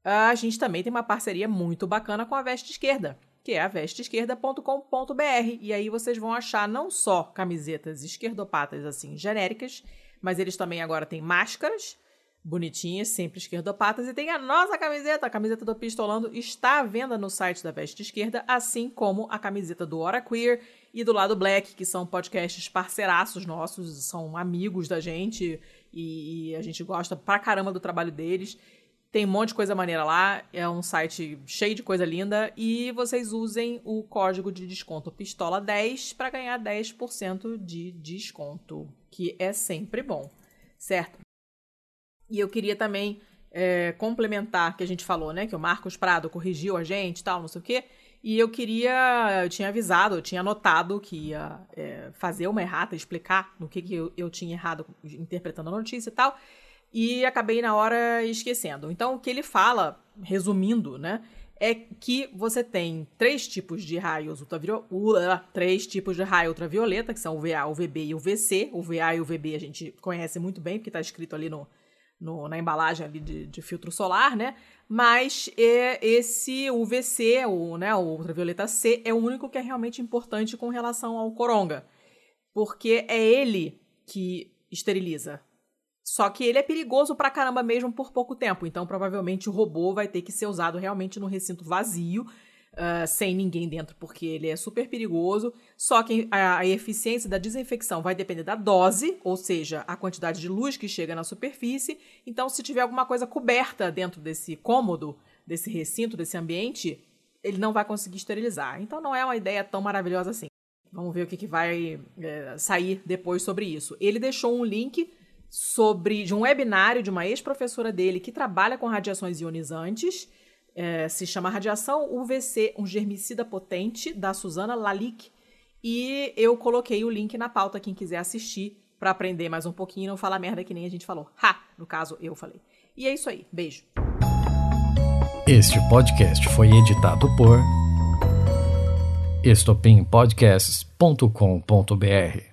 Uh, a gente também tem uma parceria muito bacana com a Veste Esquerda, que é a vesteesquerda.com.br. E aí vocês vão achar não só camisetas esquerdopatas assim genéricas, mas eles também agora têm máscaras bonitinhas, sempre esquerdopatas, e tem a nossa camiseta, a camiseta do Pistolando está à venda no site da Veste Esquerda, assim como a camiseta do Hora Queer e do Lado Black, que são podcasts parceiraços nossos, são amigos da gente e, e a gente gosta pra caramba do trabalho deles. Tem um monte de coisa maneira lá, é um site cheio de coisa linda e vocês usem o código de desconto Pistola10 para ganhar 10% de desconto que é sempre bom, certo? E eu queria também é, complementar que a gente falou, né? Que o Marcos Prado corrigiu a gente tal, não sei o quê. E eu queria. Eu tinha avisado, eu tinha anotado que ia é, fazer uma errata, explicar no que, que eu, eu tinha errado interpretando a notícia e tal. E acabei na hora esquecendo. Então, o que ele fala, resumindo, né? é que você tem três tipos de raios ultravioleta, três tipos de raio ultravioleta, que são o VA, o VB e o VC. O VA e o VB a gente conhece muito bem, porque está escrito ali no, no, na embalagem ali de, de, filtro solar, né? Mas é, esse UVC, o, né, o ultravioleta C, é o único que é realmente importante com relação ao coronga. Porque é ele que esteriliza. Só que ele é perigoso pra caramba mesmo por pouco tempo. Então, provavelmente, o robô vai ter que ser usado realmente no recinto vazio, uh, sem ninguém dentro, porque ele é super perigoso. Só que a, a, eficiência da desinfecção vai depender da dose, ou seja, a quantidade de luz que chega na superfície. Então, se tiver alguma coisa coberta dentro desse cômodo, desse recinto, desse ambiente, ele não vai conseguir esterilizar. Então, não é uma ideia tão maravilhosa assim. Vamos ver o que, que vai é, sair depois sobre isso. Ele deixou um link sobre de um webinário de uma ex-professora dele que trabalha com radiações ionizantes. É, se chama Radiação UVC, um germicida potente, da Susana Lalick. E eu coloquei o link na pauta, quem quiser assistir, para aprender mais um pouquinho e não falar merda que nem a gente falou. Ha! No caso, eu falei. E é isso aí. Beijo. Este podcast foi editado por estopimpodcasts.com.br